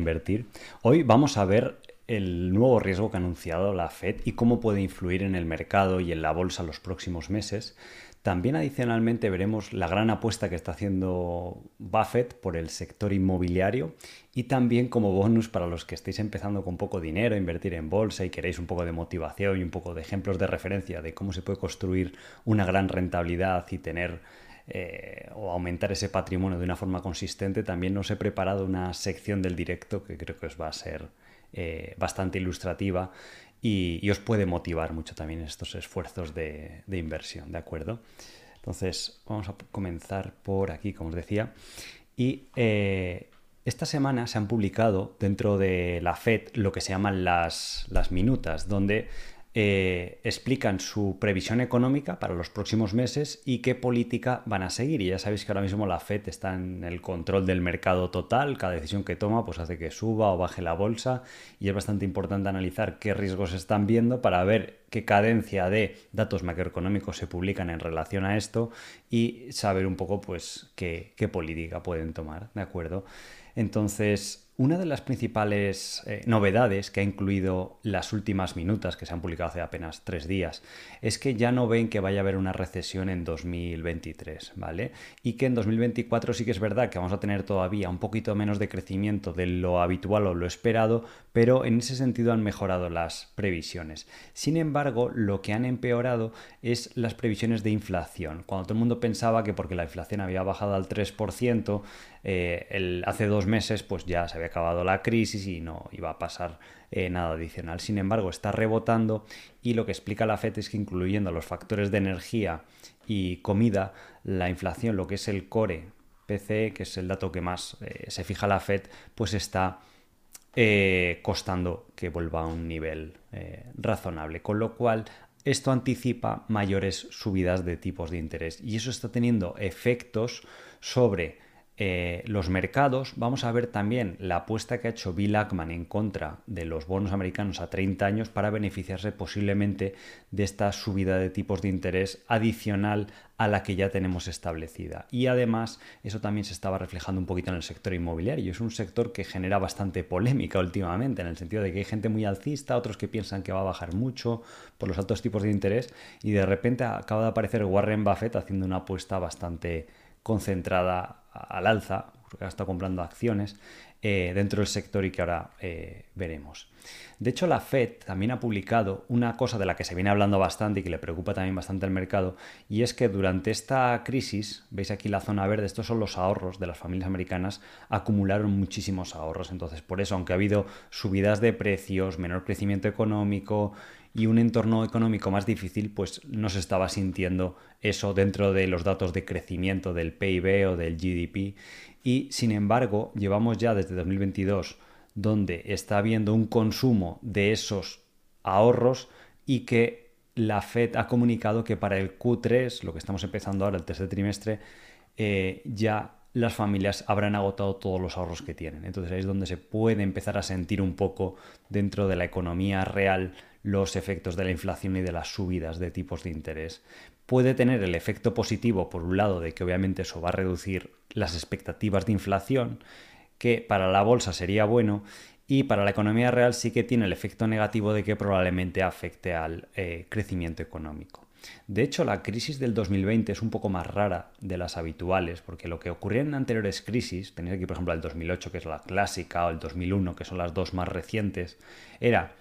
invertir. Hoy vamos a ver el nuevo riesgo que ha anunciado la Fed y cómo puede influir en el mercado y en la bolsa los próximos meses. También adicionalmente veremos la gran apuesta que está haciendo Buffett por el sector inmobiliario y también como bonus para los que estéis empezando con poco dinero a invertir en bolsa y queréis un poco de motivación y un poco de ejemplos de referencia de cómo se puede construir una gran rentabilidad y tener eh, o aumentar ese patrimonio de una forma consistente, también nos he preparado una sección del directo que creo que os va a ser eh, bastante ilustrativa y, os puede motivar mucho también estos esfuerzos de, inversión, ¿de acuerdo? Entonces, vamos a comenzar por aquí, como os decía. Y eh, esta semana se han publicado dentro de la FED lo que se llaman las, las minutas, donde eh, explican su previsión económica para los próximos meses y qué política van a seguir. Y ya sabéis que ahora mismo la Fed está en el control del mercado total, cada decisión que toma pues hace que suba o baje la bolsa y es bastante importante analizar qué riesgos están viendo para ver qué cadencia de datos macroeconómicos se publican en relación a esto y saber un poco pues qué, qué política pueden tomar, ¿de acuerdo? Entonces, una de las principales eh, novedades que ha incluido las últimas minutas que se han publicado hace apenas tres días es que ya no ven que vaya a haber una recesión en 2023, ¿vale? Y que en 2024 sí que es verdad que vamos a tener todavía un poquito menos de crecimiento de lo habitual o lo esperado, pero en ese sentido han mejorado las previsiones. Sin embargo, lo que han empeorado es las previsiones de inflación. Cuando todo el mundo pensaba que porque la inflación había bajado al 3%, eh, hace dos meses pues ya se había acabado la crisis y no iba a pasar eh, nada adicional. Sin embargo, está rebotando y lo que explica la FED es que incluyendo los factores de energía y comida, la inflación, lo que es el core PCE, que es el dato que más eh, se fija la FED, pues está costando que vuelva a un nivel razonable. Con lo cual esto anticipa mayores subidas de tipos de interés y eso está teniendo efectos sobre eh, los mercados, vamos a ver también la apuesta que ha hecho Bill Ackman en contra de los bonos americanos a 30 años para beneficiarse posiblemente de esta subida de tipos de interés adicional a la que ya tenemos establecida. Y además eso también se estaba reflejando un poquito en el sector inmobiliario. Es un sector que genera bastante polémica últimamente, en el sentido de que hay gente muy alcista, otros que piensan que va a bajar mucho por los altos tipos de interés y de repente acaba de aparecer Warren Buffett haciendo una apuesta bastante concentrada al alza, porque ahora está comprando acciones eh, dentro del sector y que ahora eh, veremos. De hecho, la Fed también ha publicado una cosa de la que se viene hablando bastante y que le preocupa también bastante al mercado, y es que durante esta crisis, veis aquí la zona verde, estos son los ahorros de las familias americanas, acumularon muchísimos ahorros. Entonces, por eso, aunque ha habido subidas de precios, menor crecimiento económico, y un entorno económico más difícil, pues no se estaba sintiendo eso dentro de los datos de crecimiento del PIB o del GDP. Y sin embargo, llevamos ya desde 2022 donde está habiendo un consumo de esos ahorros y que la Fed ha comunicado que para el Q3, lo que estamos empezando ahora, el tercer trimestre, eh, ya las familias habrán agotado todos los ahorros que tienen. Entonces ahí es donde se puede empezar a sentir un poco dentro de la economía real los efectos de la inflación y de las subidas de tipos de interés. Puede tener el efecto positivo, por un lado, de que obviamente eso va a reducir las expectativas de inflación, que para la bolsa sería bueno, y para la economía real sí que tiene el efecto negativo de que probablemente afecte al eh, crecimiento económico. De hecho, la crisis del 2020 es un poco más rara de las habituales, porque lo que ocurría en anteriores crisis, tenéis aquí por ejemplo el 2008, que es la clásica, o el 2001, que son las dos más recientes, era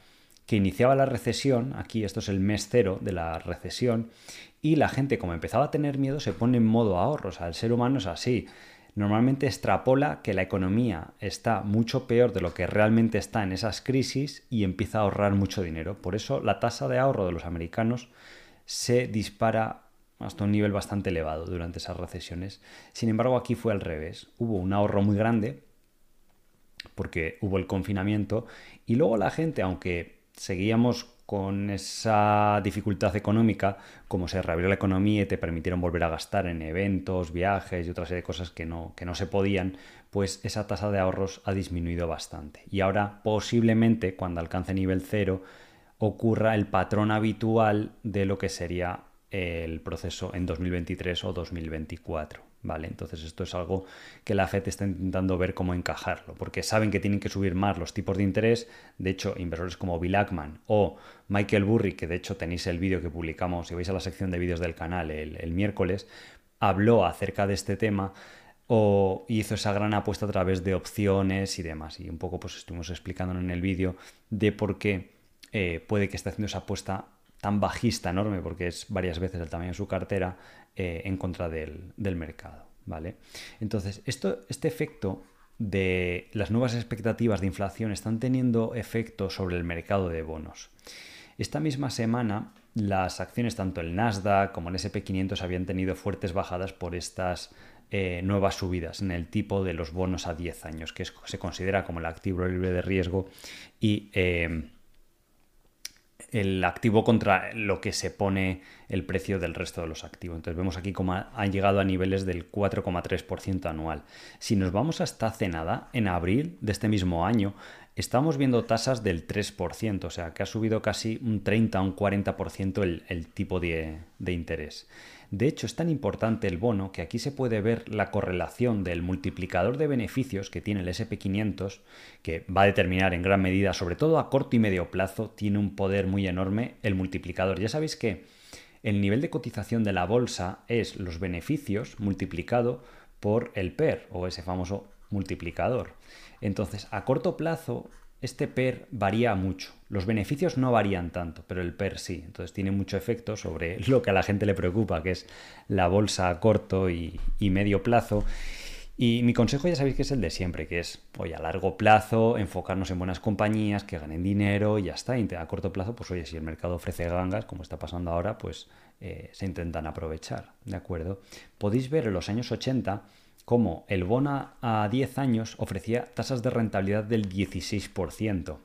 que iniciaba la recesión, aquí esto es el mes cero de la recesión, y la gente como empezaba a tener miedo se pone en modo ahorro, o sea, el ser humano es así. Normalmente extrapola que la economía está mucho peor de lo que realmente está en esas crisis y empieza a ahorrar mucho dinero. Por eso la tasa de ahorro de los americanos se dispara hasta un nivel bastante elevado durante esas recesiones. Sin embargo, aquí fue al revés. Hubo un ahorro muy grande porque hubo el confinamiento y luego la gente, aunque seguíamos con esa dificultad económica, como se reabrió la economía y te permitieron volver a gastar en eventos, viajes y otra serie de cosas que no, que no se podían, pues esa tasa de ahorros ha disminuido bastante. Y ahora posiblemente cuando alcance nivel cero ocurra el patrón habitual de lo que sería el proceso en 2023 o 2024. ¿Vale? Entonces esto es algo que la FED está intentando ver cómo encajarlo, porque saben que tienen que subir más los tipos de interés. De hecho, inversores como Bill Ackman o Michael Burry, que de hecho tenéis el vídeo que publicamos, si vais a la sección de vídeos del canal el, miércoles, habló acerca de este tema o hizo esa gran apuesta a través de opciones y demás. Y un poco pues estuvimos explicando en el vídeo de por qué eh, puede que esté haciendo esa apuesta tan bajista, enorme, porque es varias veces el tamaño de su cartera, eh, en contra del, mercado. ¿vale? Entonces, esto, este efecto de las nuevas expectativas de inflación están teniendo efecto sobre el mercado de bonos. Esta misma semana, las acciones, tanto el Nasdaq como el SP500, habían tenido fuertes bajadas por estas eh, nuevas subidas en el tipo de los bonos a 10 años, que se considera como el activo libre de riesgo y eh, el activo contra lo que se pone el precio del resto de los activos. Entonces vemos aquí cómo han llegado a niveles del 4,3% anual. Si nos vamos hasta hace nada, en abril de este mismo año, estamos viendo tasas del 3%, o sea que ha subido casi un 30 o un 40% el, el tipo de, de interés. De hecho, es tan importante el bono que aquí se puede ver la correlación del multiplicador de beneficios que tiene el SP500, que va a determinar en gran medida, sobre todo a corto y medio plazo, tiene un poder muy enorme el multiplicador. Ya sabéis que el nivel de cotización de la bolsa es los beneficios multiplicado por el PER o ese famoso multiplicador. Entonces, a corto plazo, este PER varía mucho. Los beneficios no varían tanto, pero el PER sí. Entonces tiene mucho efecto sobre lo que a la gente le preocupa, que es la bolsa a corto y, medio plazo. Y mi consejo ya sabéis que es el de siempre, que es, oye, a largo plazo, enfocarnos en buenas compañías que ganen dinero y ya está. A corto plazo, pues oye, si el mercado ofrece gangas, como está pasando ahora, pues eh, se intentan aprovechar, ¿de acuerdo? Podéis ver en los años 80 cómo el bono a 10 años ofrecía tasas de rentabilidad del 16%.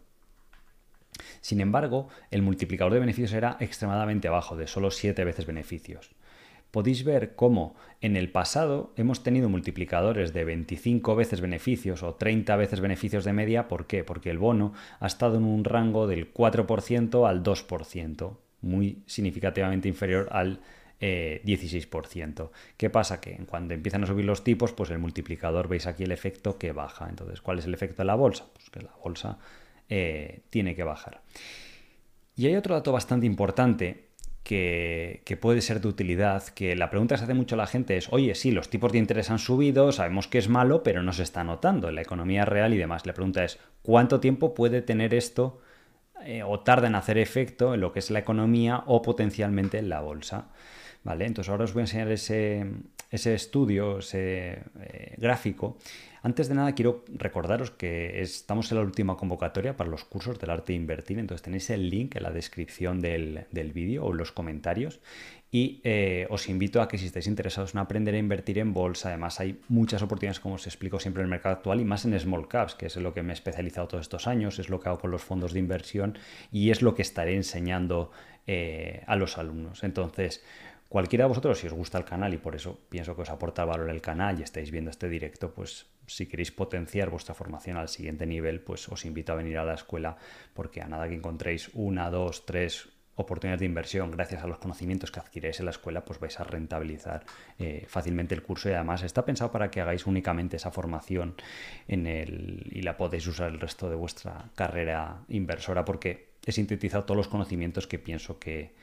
Sin embargo, el multiplicador de beneficios era extremadamente bajo, de solo 7 veces beneficios. Podéis ver cómo en el pasado hemos tenido multiplicadores de 25 veces beneficios o 30 veces beneficios de media. ¿Por qué? Porque el bono ha estado en un rango del 4% al 2%, muy significativamente inferior al 16%. Eh, ¿Qué pasa? Que cuando empiezan a subir los tipos, pues el multiplicador, veis aquí el efecto que baja. Entonces, ¿cuál es el efecto de la bolsa? Pues que la bolsa eh, tiene que bajar. Y hay otro dato bastante importante que, que, puede ser de utilidad, que la pregunta que se hace mucho a la gente es, oye, sí, los tipos de interés han subido, sabemos que es malo, pero no se está notando en la economía real y demás. La pregunta es, ¿cuánto tiempo puede tener esto eh, o tarda en hacer efecto en lo que es la economía o potencialmente en la bolsa? ¿Vale? Entonces ahora os voy a enseñar ese, estudio, ese eh, gráfico. Antes de nada quiero recordaros que estamos en la última convocatoria para los cursos del arte de invertir, entonces tenéis el link en la descripción del, vídeo o en los comentarios y eh, os invito a que si estáis interesados en aprender a invertir en bolsa, además hay muchas oportunidades como os explico siempre en el mercado actual y más en small caps, que es en lo que me he especializado todos estos años, es lo que hago con los fondos de inversión y es lo que estaré enseñando eh, a los alumnos. Entonces, Cualquiera de vosotros, si os gusta el canal y por eso pienso que os aporta valor el canal y estáis viendo este directo, pues si queréis potenciar vuestra formación al siguiente nivel, pues os invito a venir a la escuela porque a nada que encontréis una, dos, tres oportunidades de inversión gracias a los conocimientos que adquiréis en la escuela, pues vais a rentabilizar eh, fácilmente el curso y además está pensado para que hagáis únicamente esa formación en y la podéis usar el resto de vuestra carrera inversora porque he sintetizado todos los conocimientos que pienso que,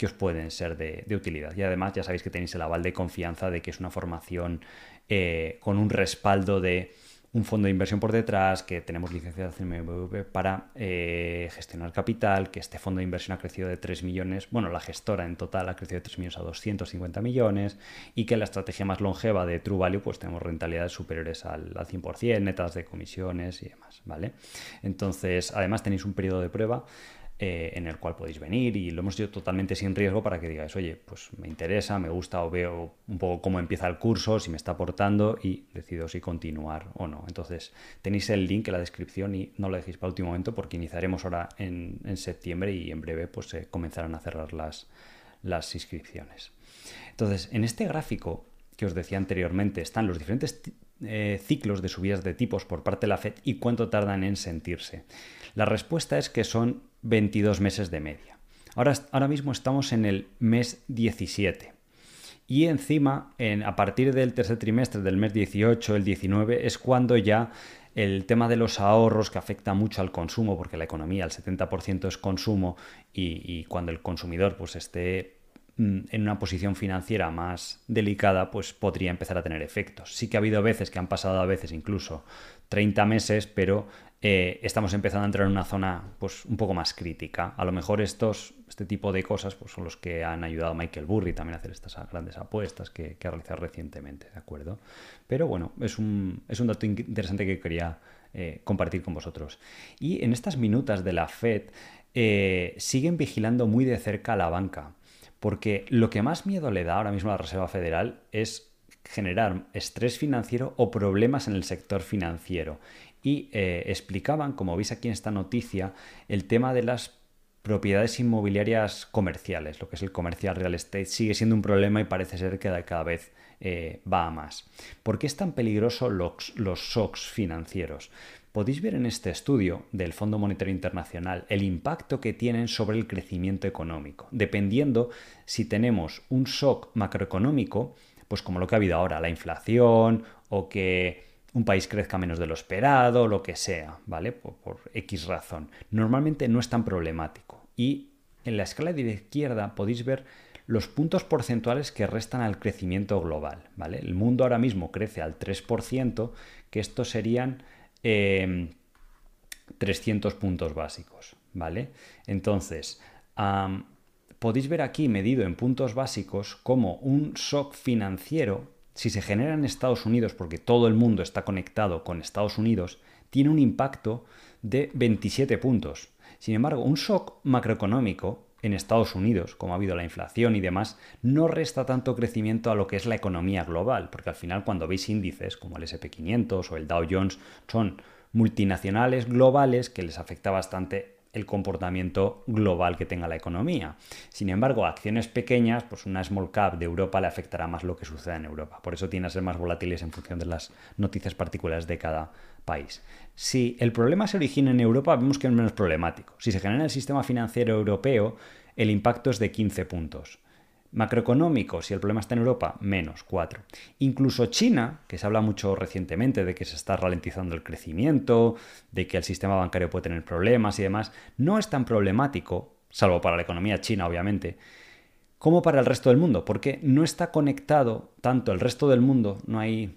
que os pueden ser de, utilidad. Y además ya sabéis que tenéis el aval de confianza de que es una formación eh, con un respaldo de un fondo de inversión por detrás, que tenemos licencia de CMV para eh, gestionar capital, que este fondo de inversión ha crecido de 3 millones, bueno, la gestora en total ha crecido de 3 millones a 250 millones y que la estrategia más longeva de True Value pues tenemos rentabilidades superiores al, al 100%, netas de comisiones y demás, ¿vale? Entonces, además tenéis un periodo de prueba eh, en el cual podéis venir y lo hemos hecho totalmente sin riesgo para que digáis, oye, pues me interesa, me gusta o veo un poco cómo empieza el curso, si me está aportando y decido si continuar o no. Entonces tenéis el link en la descripción y no lo dejéis para el último momento porque iniciaremos ahora en, septiembre y en breve pues se comenzarán a cerrar las, las inscripciones. Entonces, en este gráfico que os decía anteriormente están los diferentes eh, ciclos de subidas de tipos por parte de la Fed y cuánto tardan en sentirse. La respuesta es que son 22 meses de media. Ahora, ahora mismo estamos en el mes 17 Y encima, en, a partir del tercer trimestre del mes 18, el 19, es cuando ya el tema de los ahorros que afecta mucho al consumo, porque la economía, el 70% es consumo, y, y, cuando el consumidor pues esté en una posición financiera más delicada, pues podría empezar a tener efectos. Sí que ha habido veces que han pasado a veces incluso 30 meses, pero eh, estamos empezando a entrar en una zona pues un poco más crítica. A lo mejor estos, este tipo de cosas pues, son los que han ayudado a Michael Burry también a hacer estas grandes apuestas que, ha realizado recientemente, ¿de acuerdo? Pero bueno, es un, es un dato interesante que quería eh, compartir con vosotros. Y en estas minutas de la Fed eh, siguen vigilando muy de cerca la banca porque lo que más miedo le da ahora mismo a la Reserva Federal es generar estrés financiero o problemas en el sector financiero. Y eh, explicaban, como veis aquí en esta noticia, el tema de las propiedades inmobiliarias comerciales, lo que es el comercial real estate, sigue siendo un problema y parece ser que cada vez eh, va a más. ¿Por qué es tan peligroso los, los shocks financieros? Podéis ver en este estudio del Fondo Monetario Internacional el impacto que tienen sobre el crecimiento económico, dependiendo si tenemos un shock macroeconómico, pues como lo que ha habido ahora, la inflación o que un país crezca menos de lo esperado, lo que sea, ¿vale? Por, X razón. Normalmente no es tan problemático. Y en la escala de la izquierda podéis ver los puntos porcentuales que restan al crecimiento global, ¿vale? El mundo ahora mismo crece al 3%, que estos serían 300 em, puntos básicos, ¿vale? Entonces, podéis ver aquí medido en puntos básicos como un shock financiero, si se genera en Estados Unidos, porque todo el mundo está conectado con Estados Unidos, tiene un impacto de 27 puntos. Sin embargo, un shock macroeconómico en Estados Unidos, como ha habido la inflación y demás, no resta tanto crecimiento a lo que es la economía global, porque al final cuando veis índices como el SP500 o el Dow Jones son multinacionales globales que les afecta bastante el comportamiento global que tenga la economía. Sin embargo, acciones pequeñas, pues una small cap de Europa le afectará más lo que suceda en Europa. Por eso tiene a ser más volátiles en función de las noticias particulares de cada país. Si el problema se origina en Europa, vemos que es menos problemático. Si se genera en el sistema financiero europeo, el impacto es de 15 puntos. Macroeconómico, si el problema está en Europa, menos 4. Incluso China, que se habla mucho recientemente de que se está ralentizando el crecimiento, de que el sistema bancario puede tener problemas y demás, no es tan problemático, salvo para la economía china, obviamente, como para el resto del mundo, porque no está conectado tanto el resto del mundo, no hay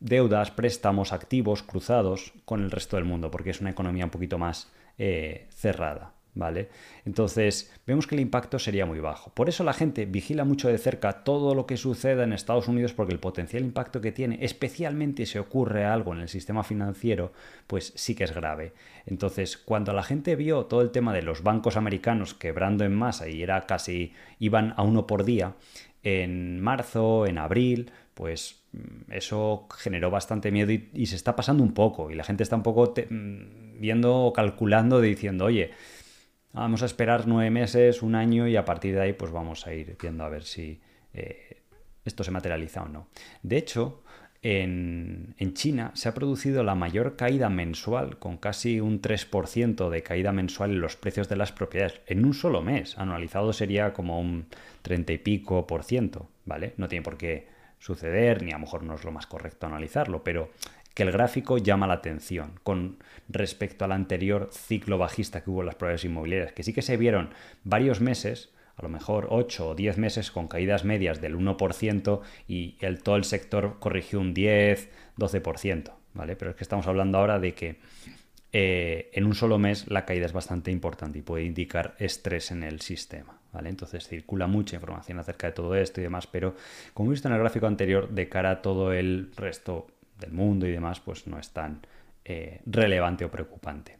deudas, préstamos, activos cruzados con el resto del mundo, porque es una economía un poquito más eh, cerrada. ¿Vale? Entonces, vemos que el impacto sería muy bajo. Por eso la gente vigila mucho de cerca todo lo que suceda en Estados Unidos porque el potencial impacto que tiene, especialmente si ocurre algo en el sistema financiero, pues sí que es grave. Entonces, cuando la gente vio todo el tema de los bancos americanos quebrando en masa y era casi iban a uno por día, en marzo, en abril, pues mm, eso generó bastante miedo y, se está pasando un poco y la gente está un poco mm, viendo o calculando diciendo, oye, vamos a esperar nueve meses, un año y a partir de ahí pues vamos a ir viendo a ver si eh, esto se materializa o no. De hecho, en, en, China se ha producido la mayor caída mensual, con casi un 3% de caída mensual en los precios de las propiedades, en un solo mes. Anualizado sería como un 30 y pico por ciento, ¿vale? No tiene por qué suceder, ni a lo mejor no es lo más correcto analizarlo, pero que el gráfico llama la atención con respecto al anterior ciclo bajista que hubo en las propiedades inmobiliarias, que sí que se vieron varios meses, a lo mejor 8 o 10 meses con caídas medias del 1% y el, todo el sector corrigió un 10, 12%, ¿vale? Pero es que estamos hablando ahora de que eh, en un solo mes la caída es bastante importante y puede indicar estrés en el sistema. ¿vale? Entonces circula mucha información acerca de todo esto y demás, pero como he visto en el gráfico anterior, de cara a todo el resto del mundo y demás, pues no es tan eh, relevante o preocupante.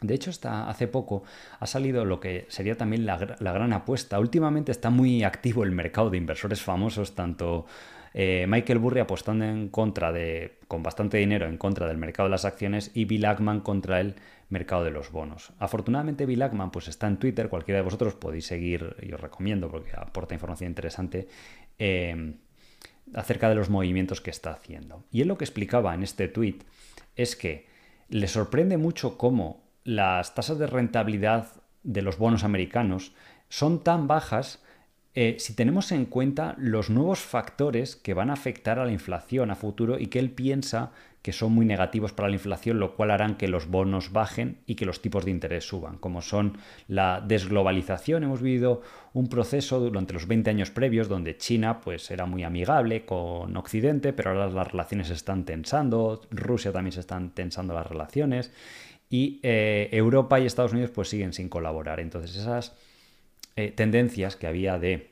De hecho, hasta hace poco ha salido lo que sería también la, gran apuesta. Últimamente está muy activo el mercado de inversores famosos, tanto eh, Michael Burry apostando en contra de, con bastante dinero en contra del mercado de las acciones y Bill Ackman contra el mercado de los bonos. Afortunadamente Bill Ackman pues está en Twitter, cualquiera de vosotros podéis seguir, y os recomiendo porque aporta información interesante. Eh, acerca de los movimientos que está haciendo. Y él lo que explicaba en este tweet es que le sorprende mucho cómo las tasas de rentabilidad de los bonos americanos son tan bajas eh, si tenemos en cuenta los nuevos factores que van a afectar a la inflación a futuro y que él piensa que son muy negativos para la inflación, lo cual harán que los bonos bajen y que los tipos de interés suban, como son la desglobalización. Hemos vivido un proceso durante los 20 años previos donde China pues, era muy amigable con Occidente, pero ahora las relaciones se están tensando, Rusia también se están tensando las relaciones y eh, Europa y Estados Unidos pues siguen sin colaborar. Entonces esas eh, tendencias que había de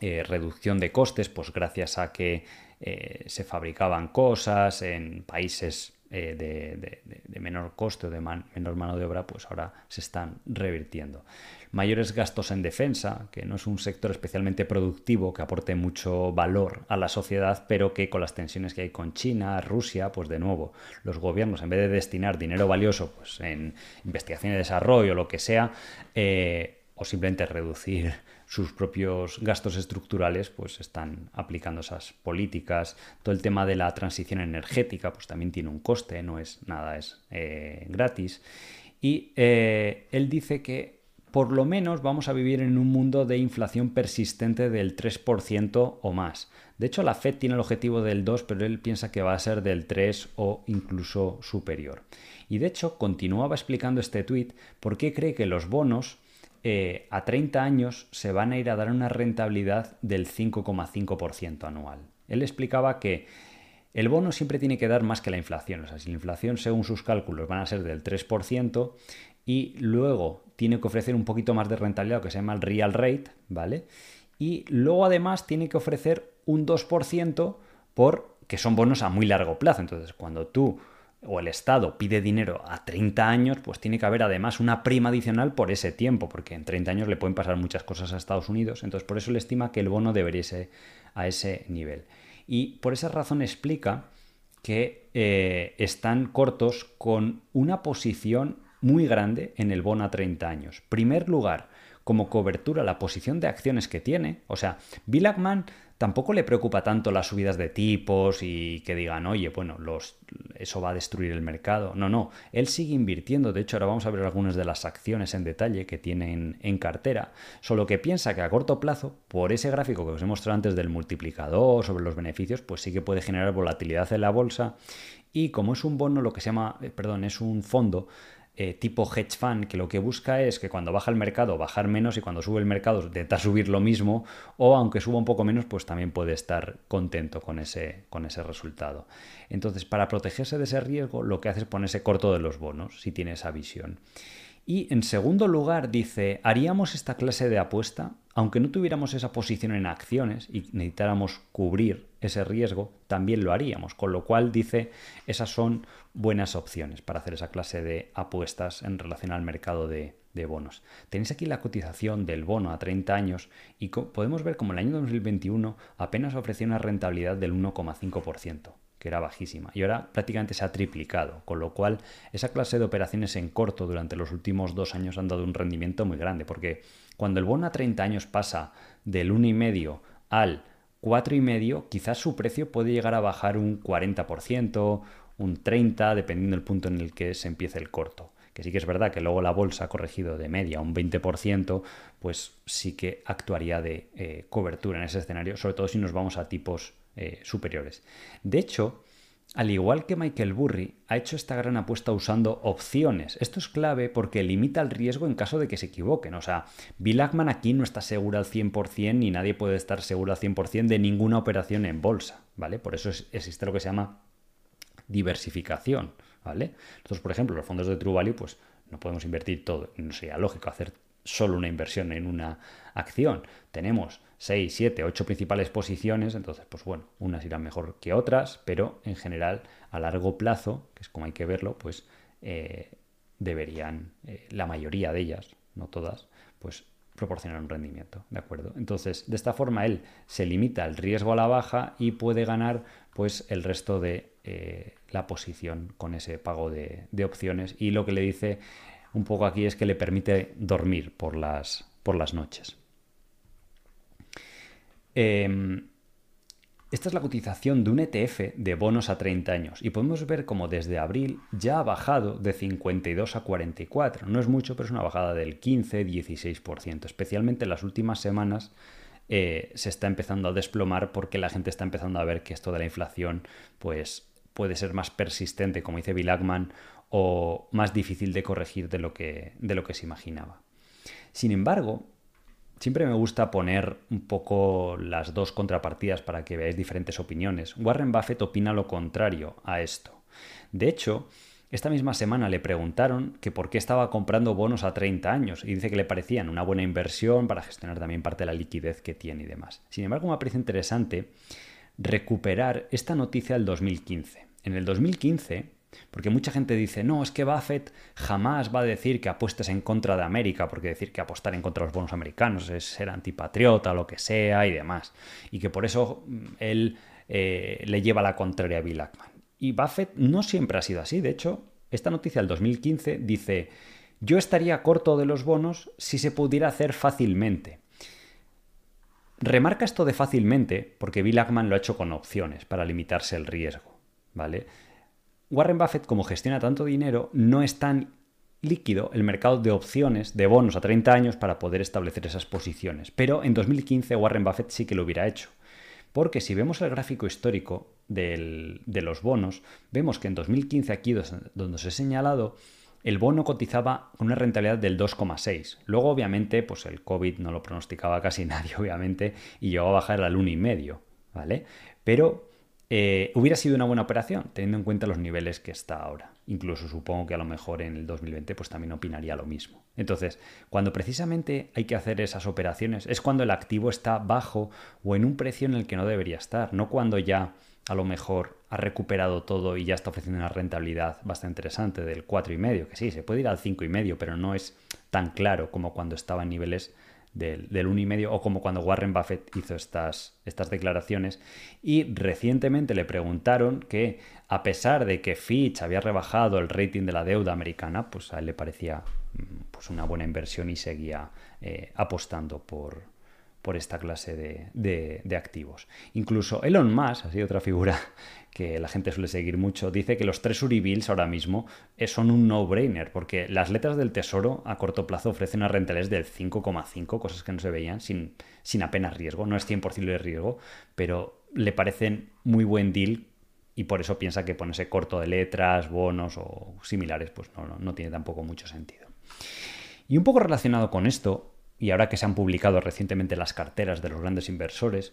eh, reducción de costes, pues gracias a que eh, se fabricaban cosas en países de, menor coste o de menor mano de obra, pues ahora se están revirtiendo. Mayores gastos en defensa, que no es un sector especialmente productivo que aporte mucho valor a la sociedad, pero que con las tensiones que hay con China, Rusia, pues de nuevo, los gobiernos en vez de destinar dinero valioso pues, en investigación y desarrollo, lo que sea, o simplemente reducir sus propios gastos estructurales, pues están aplicando esas políticas. Todo el tema de la transición energética, pues también tiene un coste, no es nada, es eh, gratis. Y eh, él dice que por lo menos vamos a vivir en un mundo de inflación persistente del 3% o más. De hecho, la Fed tiene el objetivo del 2, pero él piensa que va a ser del 3 o incluso superior. Y de hecho, continuaba explicando este tuit por qué cree que los bonos eh, a 30 años se van a ir a dar una rentabilidad del 5,5% anual. Él explicaba que el bono siempre tiene que dar más que la inflación. O sea, si la inflación, según sus cálculos, van a ser del 3%, y luego tiene que ofrecer un poquito más de rentabilidad, que se llama el real rate, ¿vale? Y luego además tiene que ofrecer un 2% por que son bonos a muy largo plazo. Entonces, cuando tú o el Estado pide dinero a 30 años, pues tiene que haber además una prima adicional por ese tiempo, porque en 30 años le pueden pasar muchas cosas a Estados Unidos. Entonces, por eso le estima que el bono debería ser a ese nivel. Y por esa razón explica que eh, están cortos con una posición muy grande en el bono a 30 años. Primer lugar, como cobertura la posición de acciones que tiene. O sea, Bill Ackman tampoco le preocupa tanto las subidas de tipos y que digan, oye, bueno, los, eso va a destruir el mercado. No, no, él sigue invirtiendo. De hecho, ahora vamos a ver algunas de las acciones en detalle que tienen en cartera. Solo que piensa que a corto plazo, por ese gráfico que os he mostrado antes del multiplicador sobre los beneficios, pues sí que puede generar volatilidad en la bolsa. Y como es un bono, lo que se llama, eh, perdón, es un fondo, eh, tipo hedge fund que lo que busca es que cuando baja el mercado bajar menos y cuando sube el mercado intenta subir lo mismo o aunque suba un poco menos pues también puede estar contento con ese, con ese resultado. Entonces para protegerse de ese riesgo lo que hace es ponerse corto de los bonos si tiene esa visión. Y en segundo lugar dice, ¿haríamos esta clase de apuesta? Aunque no tuviéramos esa posición en acciones y necesitáramos cubrir ese riesgo, también lo haríamos. Con lo cual dice, esas son buenas opciones para hacer esa clase de apuestas en relación al mercado de, bonos. Tenéis aquí la cotización del bono a 30 años y podemos ver como el año 2021 apenas ofrecía una rentabilidad del 1,5% que era bajísima, y ahora prácticamente se ha triplicado, con lo cual esa clase de operaciones en corto durante los últimos dos años han dado un rendimiento muy grande, porque cuando el bono a 30 años pasa del 1,5 al 4,5, quizás su precio puede llegar a bajar un 40%, un 30%, dependiendo del punto en el que se empiece el corto que sí que es verdad que luego la bolsa ha corregido de media un 20%, pues sí que actuaría de eh, cobertura en ese escenario, sobre todo si nos vamos a tipos eh, superiores. De hecho, al igual que Michael Burry, ha hecho esta gran apuesta usando opciones. Esto es clave porque limita el riesgo en caso de que se equivoquen. O sea, Bill Ackman aquí no está seguro al 100% ni nadie puede estar seguro al 100% de ninguna operación en bolsa, ¿vale? Por eso existe lo que se llama diversificación, ¿vale? Nosotros, por ejemplo, los fondos de True Value, pues no podemos invertir todo. No sería lógico hacer solo una inversión en una acción. Tenemos 6, 7, 8 principales posiciones, entonces, pues bueno, unas irán mejor que otras, pero en general, a largo plazo, que es como hay que verlo, pues eh, deberían, eh, la mayoría de ellas, no todas, pues proporcionar un rendimiento, ¿de acuerdo? Entonces, de esta forma él se limita el riesgo a la baja y puede ganar pues el resto de eh, la posición con ese pago de, de opciones y lo que le dice un poco aquí es que le permite dormir por las, por las noches. Em, Esta es la cotización de un ETF de bonos a 30 años y podemos ver como desde abril ya ha bajado de 52 a 44. No es mucho, pero es una bajada del 15-16%. Especialmente en las últimas semanas eh, se está empezando a desplomar porque la gente está empezando a ver que esto de la inflación pues, puede ser más persistente, como dice Bill Ackman, o más difícil de corregir de lo que, de lo que se imaginaba. Sin embargo, siempre me gusta poner un poco las dos contrapartidas para que veáis diferentes opiniones. Warren Buffett opina lo contrario a esto. De hecho, esta misma semana le preguntaron que por qué estaba comprando bonos a 30 años y dice que le parecían una buena inversión para gestionar también parte de la liquidez que tiene y demás. Sin embargo, me parece interesante recuperar esta noticia del 2015. En el 2015, porque mucha gente dice, no, es que Buffett jamás va a decir que apuestes en contra de América, porque decir que apostar en contra de los bonos americanos es ser antipatriota, lo que sea y demás. Y que por eso mm, él eh, le lleva la contraria a Bill Ackman. Y Buffett no siempre ha sido así. De hecho, esta noticia del 2015 dice, yo estaría corto de los bonos si se pudiera hacer fácilmente. Remarca esto de fácilmente porque Bill Ackman lo ha hecho con opciones para limitarse el riesgo, ¿vale? Warren Buffett, como gestiona tanto dinero, no es tan líquido el mercado de opciones de bonos a 30 años para poder establecer esas posiciones. Pero en 2015 Warren Buffett sí que lo hubiera hecho. Porque si vemos el gráfico histórico de los bonos, vemos que en 2015, aquí donde os he señalado, el bono cotizaba con una rentabilidad del 2,6. Luego, obviamente, pues el COVID no lo pronosticaba casi nadie, obviamente, y llegó a bajar al 1,5, ¿vale? Pero eh, hubiera sido una buena operación, teniendo en cuenta los niveles que está ahora. Incluso supongo que a lo mejor en el 2020 pues también opinaría lo mismo. Entonces, cuando precisamente hay que hacer esas operaciones, es cuando el activo está bajo o en un precio en el que no debería estar, no cuando ya a lo mejor ha recuperado todo y ya está ofreciendo una rentabilidad bastante interesante del 4,5, que sí, se puede ir al 5,5, pero no es tan claro como cuando estaba en niveles del, del 1,5 o como cuando Warren Buffett hizo estas, estas declaraciones. Y recientemente le preguntaron que a pesar de que Fitch había rebajado el rating de la deuda americana, pues a él le parecía mm, pues una buena inversión y seguía eh, apostando por, por esta clase de, activos. Incluso Elon Musk, así otra figura que la gente suele seguir mucho, dice que los tres Uribills ahora mismo eh, son un no-brainer, porque las letras del tesoro a corto plazo ofrecen una rentabilidad del 5,5, cosas que no se veían sin, sin apenas riesgo, no es 100% de riesgo, pero le parecen muy buen deal y por eso piensa que ponerse corto de letras, bonos o similares, pues no, no tiene tampoco mucho sentido. Y un poco relacionado con esto, y ahora que se han publicado recientemente las carteras de los grandes inversores,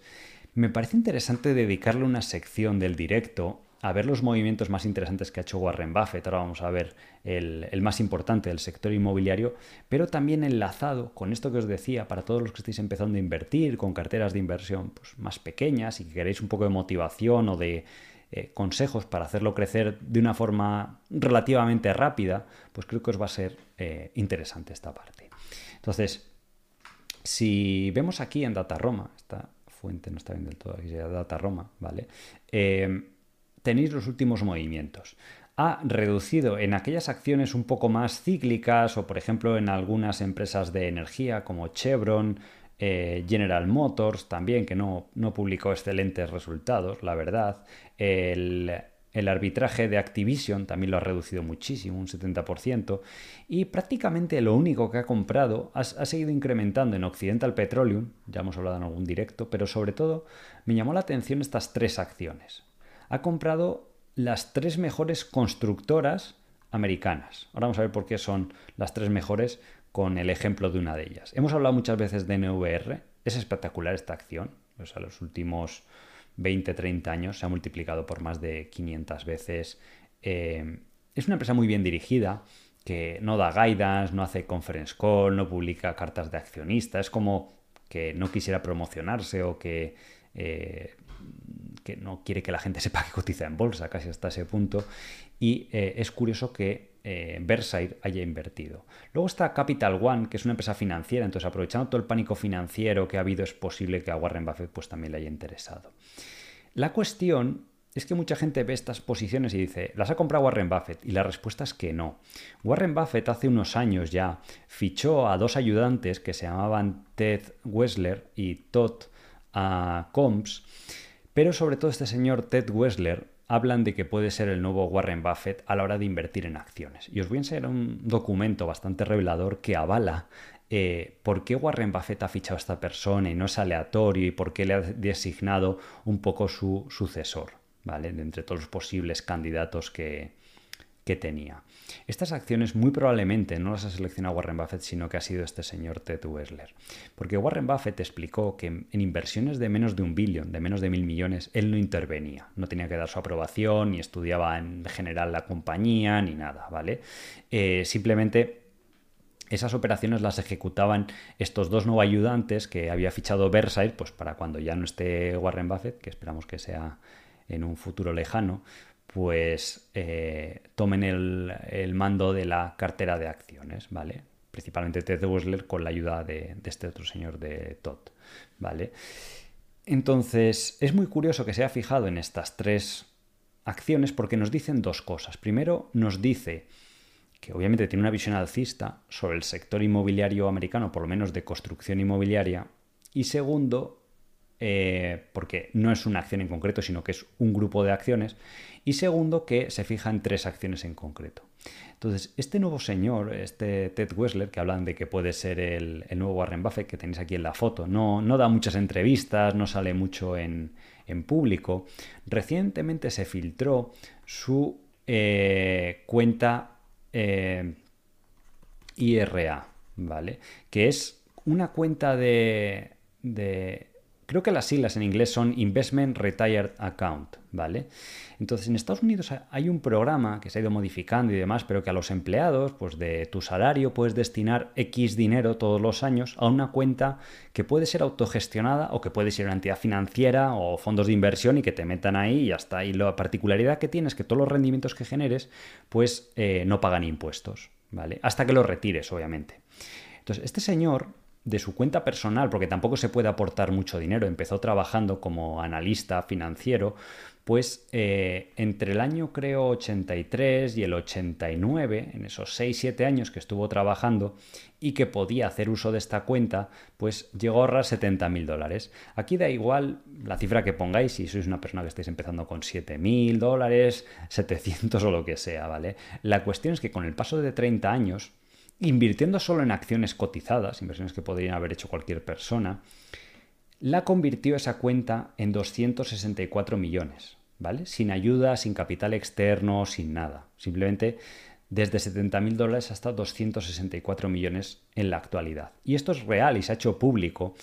me parece interesante dedicarle una sección del directo a ver los movimientos más interesantes que ha hecho Warren Buffett. Ahora vamos a ver el, más importante del sector inmobiliario, pero también enlazado con esto que os decía, para todos los que estáis empezando a invertir con carteras de inversión pues, más pequeñas y que queréis un poco de motivación o de eh, consejos para hacerlo crecer de una forma relativamente rápida, pues creo que os va a ser eh, interesante esta parte. Entonces, si vemos aquí en Data Roma, esta fuente no está bien del todo, aquí se Data Roma, ¿vale? Eh, tenéis los últimos movimientos. Ha reducido en aquellas acciones un poco más cíclicas o, por ejemplo, en algunas empresas de energía como Chevron, eh, General Motors también, que no, no publicó excelentes resultados, la verdad. El, el arbitraje de Activision también lo ha reducido muchísimo, un 70%, y prácticamente lo único que ha comprado ha, seguido incrementando en Occidental Petroleum, ya hemos hablado en algún directo, pero sobre todo me llamó la atención estas tres acciones. Ha comprado las tres mejores constructoras americanas. Ahora vamos a ver por qué son las tres mejores con el ejemplo de una de ellas. Hemos hablado muchas veces de NVR, es espectacular esta acción, o sea, los últimos 20, 30 años, se ha multiplicado por más de 500 veces. Eh, es una empresa muy bien dirigida, que no da guidance, no hace conference call, no publica cartas de accionista, es como que no quisiera promocionarse o que, eh, que no quiere que la gente sepa que cotiza en bolsa, casi hasta ese punto. Y eh, es curioso que eh, haya invertido. Luego está Capital One, que es una empresa financiera, entonces aprovechando todo el pánico financiero que ha habido, es posible que a Warren Buffett pues, también le haya interesado. La cuestión es que mucha gente ve estas posiciones y dice, ¿las ha comprado Warren Buffett? Y la respuesta es que no. Warren Buffett hace unos años ya fichó a dos ayudantes que se llamaban Ted Wessler y Todd uh, Combs Pero sobre todo este señor Ted Wessler hablan de que puede ser el nuevo Warren Buffett a la hora de invertir en acciones. Y os voy a enseñar un documento bastante revelador que avala eh, por qué Warren Buffett ha fichado a esta persona y no es aleatorio y por qué le ha designado un poco su sucesor, ¿vale? De entre todos los posibles candidatos que, que tenía. Estas acciones muy probablemente no las ha seleccionado Warren Buffett, sino que ha sido este señor Ted Wessler. Porque Warren Buffett explicó que en inversiones de menos de un billón, de menos de mil millones, él no intervenía. No tenía que dar su aprobación, ni estudiaba en general la compañía, ni nada, ¿vale? Eh, simplemente esas operaciones las ejecutaban estos dos nuevos ayudantes que había fichado Versailles, pues para cuando ya no esté Warren Buffett, que esperamos que sea en un futuro lejano, pues eh, tomen el, mando de la cartera de acciones, ¿vale? Principalmente Ted Wessler con la ayuda de, este otro señor de Todd, ¿vale? Entonces, es muy curioso que se haya fijado en estas tres acciones porque nos dicen dos cosas. Primero, nos dice que obviamente tiene una visión alcista sobre el sector inmobiliario americano, por lo menos de construcción inmobiliaria. Y segundo, eh, porque no es una acción en concreto, sino que es un grupo de acciones. Y segundo, que se fija en tres acciones en concreto. Entonces, este nuevo señor, este Ted Wessler, que hablan de que puede ser el, nuevo Warren Buffett, que tenéis aquí en la foto, no, no da muchas entrevistas, no sale mucho en, público. Recientemente se filtró su eh, cuenta eh, IRA, ¿vale? Que es una cuenta de Creo que las siglas en inglés son Investment Retired Account, ¿vale? Entonces, en Estados Unidos hay un programa que se ha ido modificando y demás, pero que a los empleados, pues de tu salario puedes destinar X dinero todos los años a una cuenta que puede ser autogestionada o que puede ser una entidad financiera o fondos de inversión y que te metan ahí y hasta Y la particularidad que tienes es que todos los rendimientos que generes, pues eh, no pagan impuestos, ¿vale? Hasta que los retires, obviamente. Entonces, este señor de su cuenta personal, porque tampoco se puede aportar mucho dinero, empezó trabajando como analista financiero, pues eh, entre el año creo 83 y el 89, en esos 6-7 años que estuvo trabajando y que podía hacer uso de esta cuenta, pues llegó a ahorrar 70 mil dólares. Aquí da igual la cifra que pongáis, si sois una persona que estáis empezando con 7 mil dólares, 700 o lo que sea, ¿vale? La cuestión es que con el paso de 30 años, invirtiendo solo en acciones cotizadas, inversiones que podrían haber hecho cualquier persona, la convirtió esa cuenta en 264 millones, ¿vale? Sin ayuda, sin capital externo, sin nada. Simplemente desde 70 mil dólares hasta 264 millones en la actualidad. Y esto es real y se ha hecho público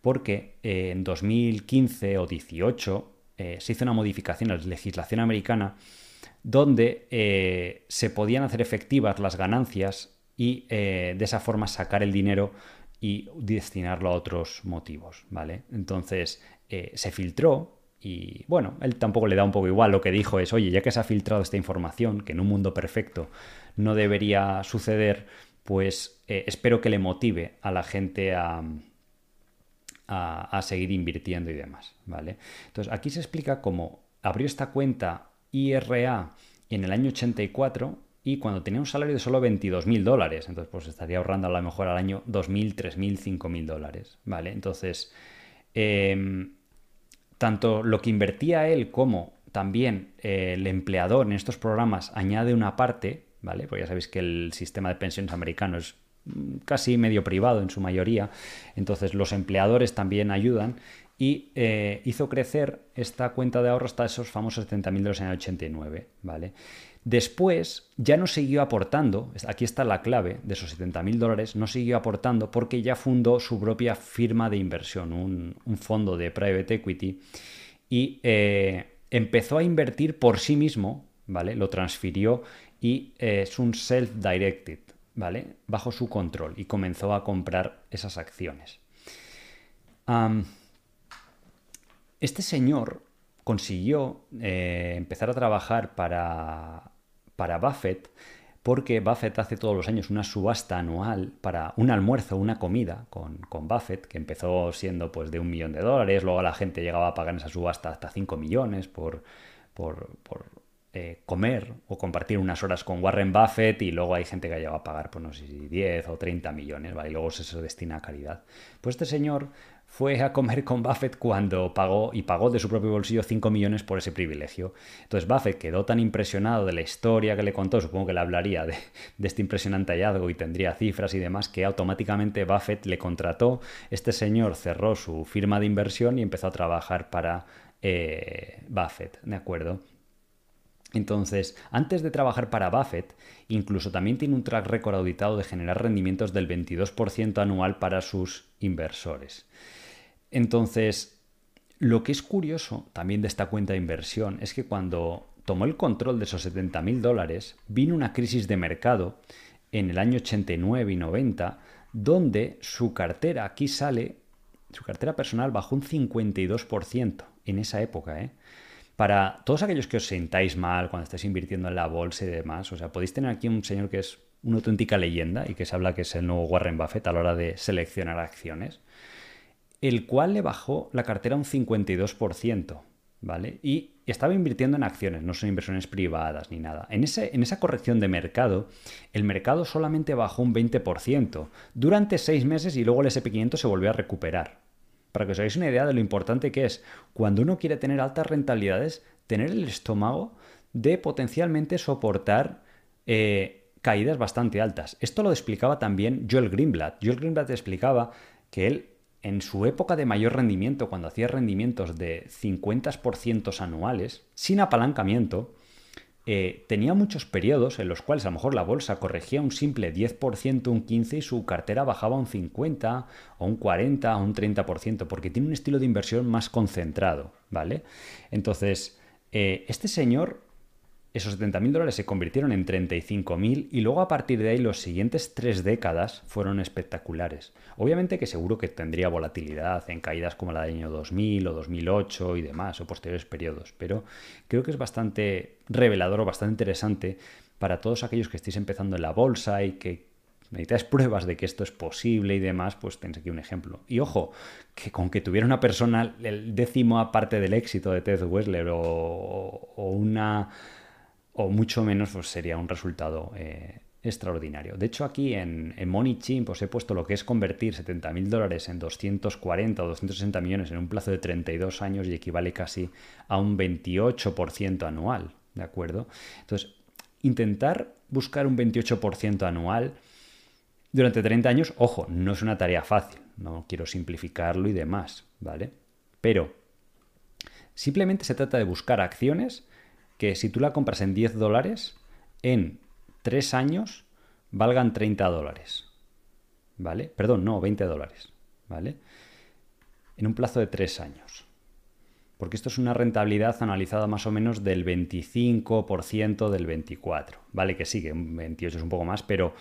porque eh, en 2015 o 18 eh, se hizo una modificación a la legislación americana donde eh, se podían hacer efectivas las ganancias y eh, de esa forma sacar el dinero y destinarlo a otros motivos, ¿vale? Entonces eh, se filtró y bueno, él tampoco le da un poco igual, lo que dijo es, oye, ya que se ha filtrado esta información, que en un mundo perfecto no debería suceder, pues eh, espero que le motive a la gente a, a, a, seguir invirtiendo y demás, ¿vale? Entonces aquí se explica cómo abrió esta cuenta IRA en el año 84 y cuando tenía un salario de solo 22 mil dólares, entonces pues estaría ahorrando a lo mejor al año 2.000, 3.000, 5.000 dólares, ¿vale? Entonces, em, tanto lo que invertía él como también eh, el empleador en estos programas añade una parte, ¿vale? Porque ya sabéis que el sistema de pensiones americano es mm, casi medio privado en su mayoría, entonces los empleadores también ayudan y eh, hizo crecer esta cuenta de ahorro hasta esos famosos 70.000 dólares en el 89, ¿vale? Después ya no siguió aportando, aquí está la clave de esos 70 mil dólares, no siguió aportando porque ya fundó su propia firma de inversión, un, fondo de private equity, y eh, empezó a invertir por sí mismo, ¿vale? Lo transfirió y eh, es un self-directed, ¿vale? Bajo su control y comenzó a comprar esas acciones. este señor consiguió eh, empezar a trabajar para para Buffett porque Buffett hace todos los años una subasta anual para un almuerzo, una comida con, con, Buffett, que empezó siendo pues de un millón de dólares, luego la gente llegaba a pagar en esa subasta hasta 5 millones por, por, eh, comer o compartir unas horas con Warren Buffett y luego hay gente que ha llegado a pagar, pues no sé si 10 o 30 millones, ¿vale? Y luego se destina a caridad. Pues este señor fue a comer con Buffett cuando pagó y pagó de su propio bolsillo 5 millones por ese privilegio. Entonces Buffett quedó tan impresionado de la historia que le contó, supongo que le hablaría de, este impresionante hallazgo y tendría cifras y demás, que automáticamente Buffett le contrató. Este señor cerró su firma de inversión y empezó a trabajar para eh, Buffett, ¿de acuerdo? Entonces, antes de trabajar para Buffett, incluso también tiene un track record auditado de generar rendimientos del 22% anual para sus inversores. Entonces, lo que es curioso también de esta cuenta de inversión es que cuando tomó el control de esos 70 mil dólares, vino una crisis de mercado en el año 89 y 90, donde su cartera, aquí sale, su cartera personal bajó un 52% en esa época, ¿eh? Para todos aquellos que os sentáis mal cuando estáis invirtiendo en la bolsa y demás, o sea, podéis tener aquí un señor que es una auténtica leyenda y que se habla que es el nuevo Warren Buffett a la hora de seleccionar acciones, el cual le bajó la cartera un 52%, ¿vale? Y estaba invirtiendo en acciones, no son inversiones privadas ni nada. En, ese, en esa corrección de mercado, el mercado solamente bajó un 20% durante seis meses y luego el SP500 se volvió a recuperar. Para que os hagáis una idea de lo importante que es, cuando uno quiere tener altas rentabilidades, tener el estómago de potencialmente soportar eh, caídas bastante altas. Esto lo explicaba también Joel Greenblatt. Joel Greenblatt explicaba que él, en su época de mayor rendimiento, cuando hacía rendimientos de 50% anuales, sin apalancamiento, eh, tenía muchos periodos en los cuales a lo mejor la bolsa corregía un simple 10%, un 15% y su cartera bajaba un 50% o un 40% o un 30%, porque tiene un estilo de inversión más concentrado, ¿vale? Entonces, eh, este señor esos 70.000 dólares se convirtieron en 35.000 y luego a partir de ahí los siguientes tres décadas fueron espectaculares. Obviamente que seguro que tendría volatilidad en caídas como la del año 2000 o 2008 y demás, o posteriores periodos, pero creo que es bastante revelador o bastante interesante para todos aquellos que estéis empezando en la bolsa y que necesitáis pruebas de que esto es posible y demás, pues tenéis aquí un ejemplo. Y ojo, que con que tuviera una persona el décimo aparte del éxito de Ted Wessler o una o mucho menos pues, sería un resultado eh, extraordinario. De hecho, aquí en, Money Chimp os he puesto lo que es convertir 70.000 dólares en 240 o 260 millones en un plazo de 32 años y equivale casi a un 28% anual, ¿de acuerdo? Entonces, intentar buscar un 28% anual durante 30 años, ojo, no es una tarea fácil, no quiero simplificarlo y demás, ¿vale? Pero simplemente se trata de buscar acciones que si tú la compras en 10 dólares, en 3 años valgan 30 dólares. ¿Vale? Perdón, no, 20 dólares. ¿Vale? En un plazo de 3 años. Porque esto es una rentabilidad analizada más o menos del 25% del 24%. Vale que sigue, un 28 es un poco más, pero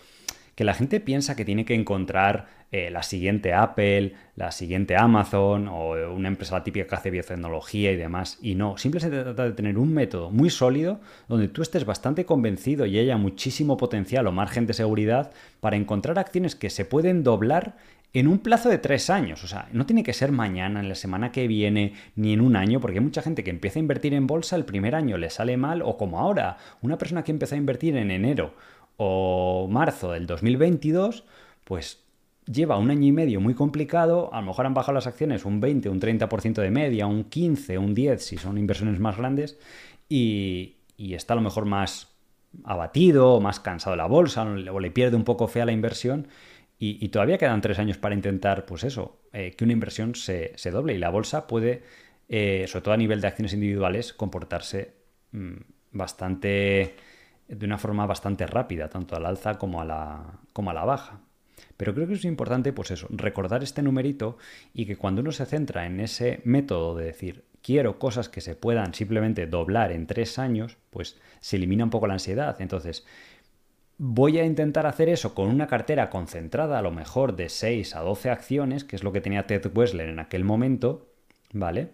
que la gente piensa que tiene que encontrar eh, la siguiente Apple, la siguiente Amazon o una empresa típica que hace biotecnología y demás. Y no, simplemente se trata de tener un método muy sólido donde tú estés bastante convencido y haya muchísimo potencial o margen de seguridad para encontrar acciones que se pueden doblar en un plazo de tres años. O sea, no tiene que ser mañana, en la semana que viene, ni en un año, porque hay mucha gente que empieza a invertir en bolsa el primer año le sale mal, o como ahora, una persona que empezó a invertir en enero o marzo del 2022, pues lleva un año y medio muy complicado, a lo mejor han bajado las acciones un 20, un 30% de media, un 15, un 10 si son inversiones más grandes, y, está a lo mejor más abatido, más cansado de la bolsa, o le pierde un poco fe a la inversión, y, todavía quedan tres años para intentar, pues eso, eh, que una inversión se, doble, y la bolsa puede, eh, sobre todo a nivel de acciones individuales, comportarse mm, bastante de una forma bastante rápida, tanto al alza como a la, como a la baja. Pero creo que es importante, pues eso, recordar este numerito y que cuando uno se centra en ese método de decir, quiero cosas que se puedan simplemente doblar en tres años, pues se elimina un poco la ansiedad. Entonces, voy a intentar hacer eso con una cartera concentrada a lo mejor de 6 a 12 acciones, que es lo que tenía Ted Wessler en aquel momento, ¿vale?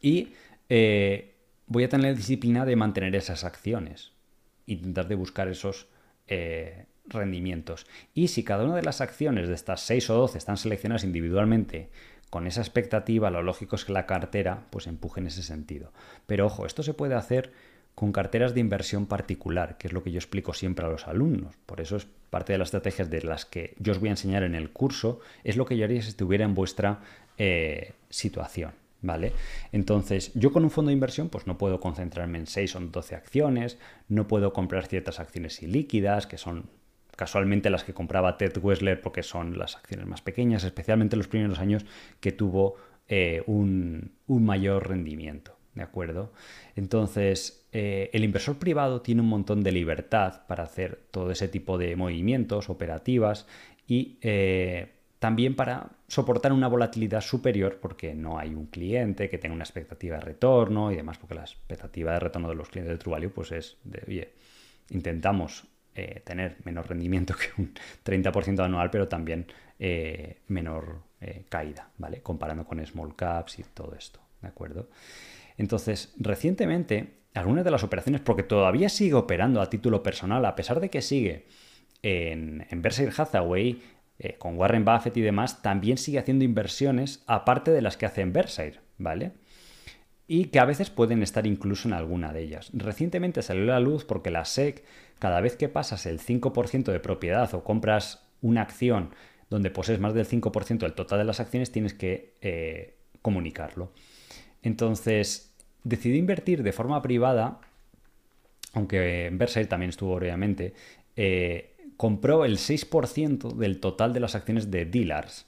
Y eh, voy a tener la disciplina de mantener esas acciones intentar de buscar esos eh, rendimientos. Y si cada una de las acciones de estas 6 o 12 están seleccionadas individualmente con esa expectativa, lo lógico es que la cartera pues empuje en ese sentido. Pero ojo, esto se puede hacer con carteras de inversión particular, que es lo que yo explico siempre a los alumnos. Por eso es parte de las estrategias de las que yo os voy a enseñar en el curso, es lo que yo haría si estuviera en vuestra eh, situación. ¿Vale? Entonces, yo con un fondo de inversión, pues no puedo concentrarme en 6 o 12 acciones, no puedo comprar ciertas acciones ilíquidas, que son casualmente las que compraba Ted Wessler porque son las acciones más pequeñas, especialmente los primeros años que tuvo eh, un, mayor rendimiento. ¿De acuerdo? Entonces, eh, el inversor privado tiene un montón de libertad para hacer todo ese tipo de movimientos, operativas y eh, también para soportar una volatilidad superior porque no hay un cliente que tenga una expectativa de retorno y demás, porque la expectativa de retorno de los clientes de True pues es de, oye, intentamos eh, tener menos rendimiento que un 30% anual, pero también eh, menor eh, caída, ¿vale? Comparando con small caps y todo esto, ¿de acuerdo? Entonces, recientemente, algunas de las operaciones, porque todavía sigue operando a título personal, a pesar de que sigue en, en Berkshire Hathaway, con Warren Buffett y demás, también sigue haciendo inversiones aparte de las que hace en Berkshire, ¿vale? Y que a veces pueden estar incluso en alguna de ellas. Recientemente salió a la luz porque la SEC, cada vez que pasas el 5% de propiedad o compras una acción donde posees más del 5% del total de las acciones, tienes que eh, comunicarlo. Entonces, decidí invertir de forma privada, aunque en Berkshire también estuvo obviamente, eh, compró el 6% del total de las acciones de Dealers,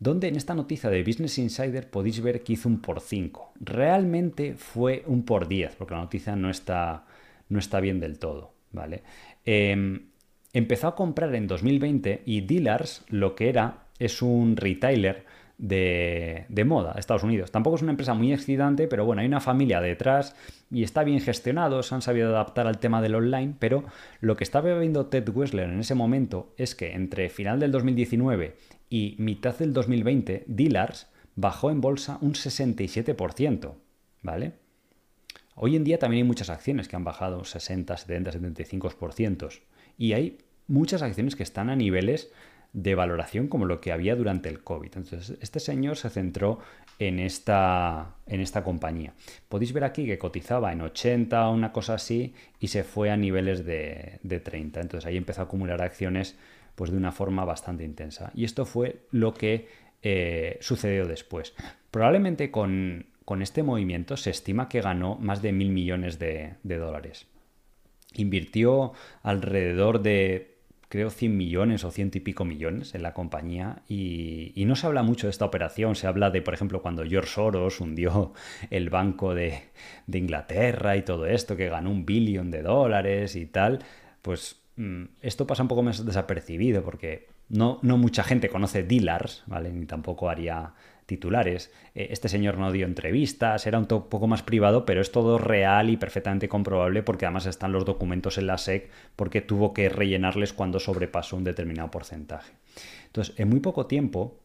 donde en esta noticia de Business Insider podéis ver que hizo un por 5. Realmente fue un por 10, porque la noticia no está, no está bien del todo, ¿vale? Em, empezó a comprar en 2020 y Dealers lo que era es un retailer de, moda, Estados Unidos. Tampoco es una empresa muy excitante, pero bueno, hay una familia detrás y está bien gestionado, se han sabido adaptar al tema del online, pero lo que estaba viendo Ted Wessler en ese momento es que entre final del 2019 y mitad del 2020, Dealers bajó en bolsa un 67%, ¿vale? Hoy en día también hay muchas acciones que han bajado 60, 70, 75% y hay muchas acciones que están a niveles de valoración como lo que había durante el COVID. Entonces, este señor se centró en esta, en esta compañía. Podéis ver aquí que cotizaba en 80 o una cosa así y se fue a niveles de, 30. Entonces ahí empezó a acumular acciones pues de una forma bastante intensa. Y esto fue lo que eh, sucedió después. Probablemente con, este movimiento se estima que ganó más de mil millones de, de dólares. Invirtió alrededor de creo, 100 millones o ciento y pico millones en la compañía y, no se habla mucho de esta operación, se habla de, por ejemplo, cuando George Soros hundió el banco de, Inglaterra y todo esto, que ganó un billón de dólares y tal, pues mm, esto pasa un poco más desapercibido porque no, no mucha gente conoce dealers, ¿vale? Ni tampoco haría titulares. Eh, este señor no dio entrevistas, era un poco más privado, pero es todo real y perfectamente comprobable porque además están los documentos en la SEC porque tuvo que rellenarles cuando sobrepasó un determinado porcentaje. Entonces, en muy poco tiempo,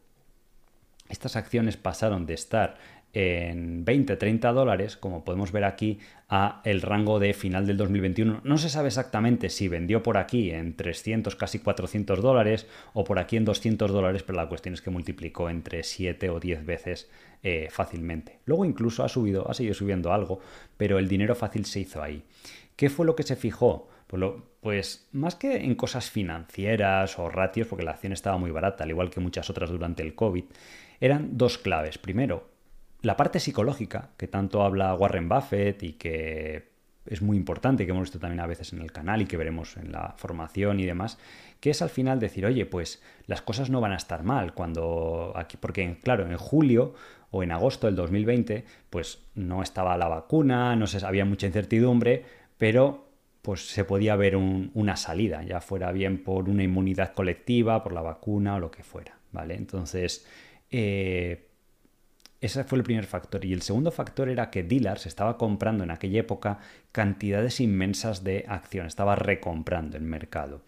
estas acciones pasaron de estar en 20, 30 dólares, como podemos ver aquí, a el rango de final del 2021. No se sabe exactamente si vendió por aquí en 300, casi 400 dólares o por aquí en 200 dólares, pero la cuestión es que multiplicó entre 7 o 10 veces eh, fácilmente. Luego incluso ha subido, ha seguido subiendo algo, pero el dinero fácil se hizo ahí. ¿Qué fue lo que se fijó? Pues, pues, más que en cosas financieras o ratios, porque la acción estaba muy barata, al igual que muchas otras durante el COVID, eran dos claves. Primero, la parte psicológica, que tanto habla Warren Buffett y que es muy importante, que hemos visto también a veces en el canal y que veremos en la formación y demás, que es al final decir, oye, pues las cosas no van a estar mal cuando aquí, porque claro, en julio o en agosto del 2020, pues no estaba la vacuna, no se había mucha incertidumbre, pero pues se podía ver una salida, ya fuera bien por una inmunidad colectiva, por la vacuna o lo que fuera, ¿vale? Entonces, eh, ese fue el primer factor. Y el segundo factor era que Dealers estaba comprando en aquella época cantidades inmensas de acciones, estaba recomprando el mercado.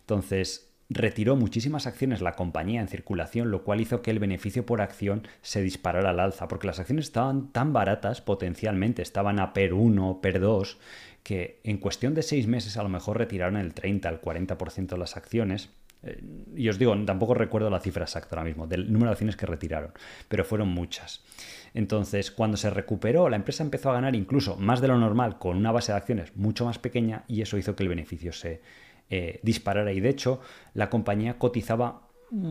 Entonces, retiró muchísimas acciones la compañía en circulación, lo cual hizo que el beneficio por acción se disparara al alza, porque las acciones estaban tan baratas potencialmente, estaban a PER 1, PER 2, que en cuestión de seis meses a lo mejor retiraron el 30, el 40% de las acciones Eh, y os digo, tampoco recuerdo la cifra exacta ahora mismo del número de acciones que retiraron, pero fueron muchas. Entonces, cuando se recuperó, la empresa empezó a ganar incluso más de lo normal con una base de acciones mucho más pequeña y eso hizo que el beneficio se eh, disparara. Y de hecho, la compañía cotizaba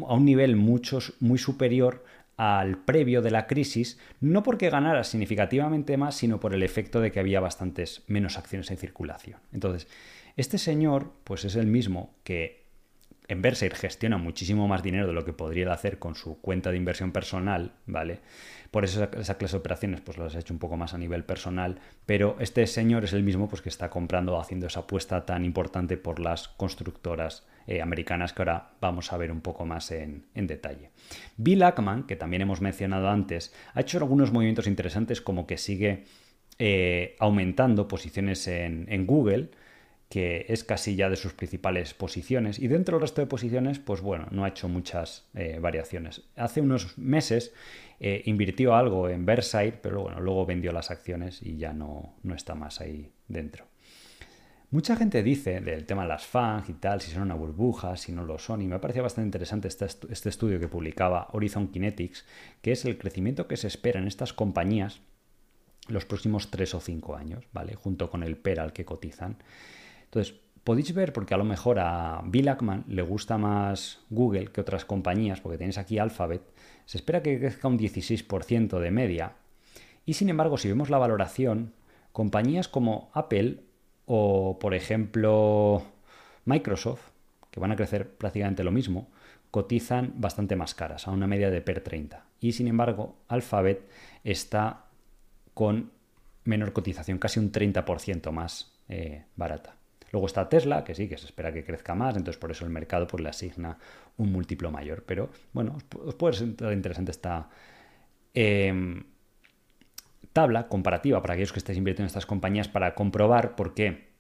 a un nivel muy superior al previo de la crisis, no porque ganara significativamente más, sino por el efecto de que había bastantes menos acciones en circulación. Entonces, este señor, pues es el mismo que en Versailles gestiona muchísimo más dinero de lo que podría hacer con su cuenta de inversión personal, ¿vale? Por eso esa clase de operaciones pues las ha hecho un poco más a nivel personal, pero este señor es el mismo pues que está comprando haciendo esa apuesta tan importante por las constructoras eh, americanas que ahora vamos a ver un poco más en, detalle. Bill Ackman, que también hemos mencionado antes, ha hecho algunos movimientos interesantes como que sigue eh, aumentando posiciones en Google, que es casi ya de sus principales posiciones. Y dentro del resto de posiciones, pues bueno, no ha hecho muchas eh, variaciones. Hace unos meses eh, invirtió algo en Versailles, pero bueno, luego vendió las acciones y ya no, no está más ahí dentro. Mucha gente dice del tema de las FANG y tal, si son una burbuja, si no lo son, y me parecía bastante interesante este, este estudio que publicaba Horizon Kinetics, que es el crecimiento que se espera en estas compañías los próximos 3 o 5 años, ¿vale? Junto con el PER al que cotizan. Entonces, podéis ver, porque a lo mejor a Bill Ackman le gusta más Google que otras compañías, porque tenéis aquí Alphabet, se espera que crezca un 16% de media. Y sin embargo, si vemos la valoración, compañías como Apple o, por ejemplo, Microsoft, que van a crecer prácticamente lo mismo, cotizan bastante más caras, a una media de PER 30. Y sin embargo, Alphabet está con menor cotización, casi un 30% más eh, barata. Luego está Tesla, que sí, que se espera que crezca más, entonces por eso el mercado pues, le asigna un múltiplo mayor. Pero bueno, os puede ser interesante esta em, tabla comparativa para aquellos que estéis invirtiendo en estas compañías para comprobar por qué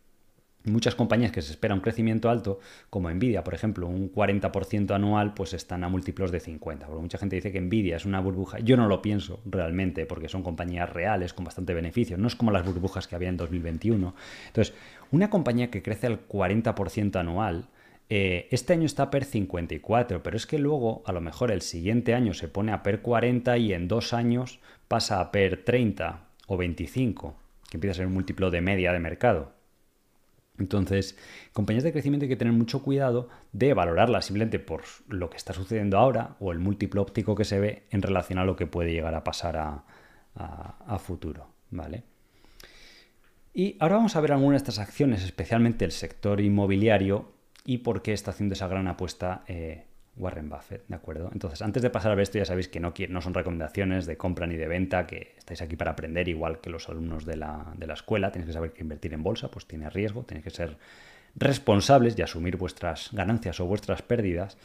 Muchas compañías que se espera un crecimiento alto, como Nvidia, por ejemplo, un 40% anual, pues están a múltiplos de 50. Porque mucha gente dice que Nvidia es una burbuja. Yo no lo pienso realmente, porque son compañías reales con bastante beneficio. No es como las burbujas que había en 2021. Entonces, una compañía que crece al 40% anual, eh, este año está per 54, pero es que luego, a lo mejor el siguiente año se pone a per 40 y en dos años pasa a per 30 o 25, que empieza a ser un múltiplo de media de mercado. Entonces, compañías de crecimiento hay que tener mucho cuidado de valorarlas simplemente por lo que está sucediendo ahora o el múltiplo óptico que se ve en relación a lo que puede llegar a pasar a, futuro. ¿vale? Y ahora vamos a ver algunas de estas acciones, especialmente el sector inmobiliario y por qué está haciendo esa gran apuesta eh, Warren Buffett, ¿de acuerdo? Entonces, antes de pasar a ver esto, ya sabéis que no, no son recomendaciones de compra ni de venta, que estáis aquí para aprender, igual que los alumnos de la, escuela. Tenéis que saber que invertir en bolsa pues tiene riesgo, tenéis que ser responsables y asumir vuestras ganancias o vuestras pérdidas.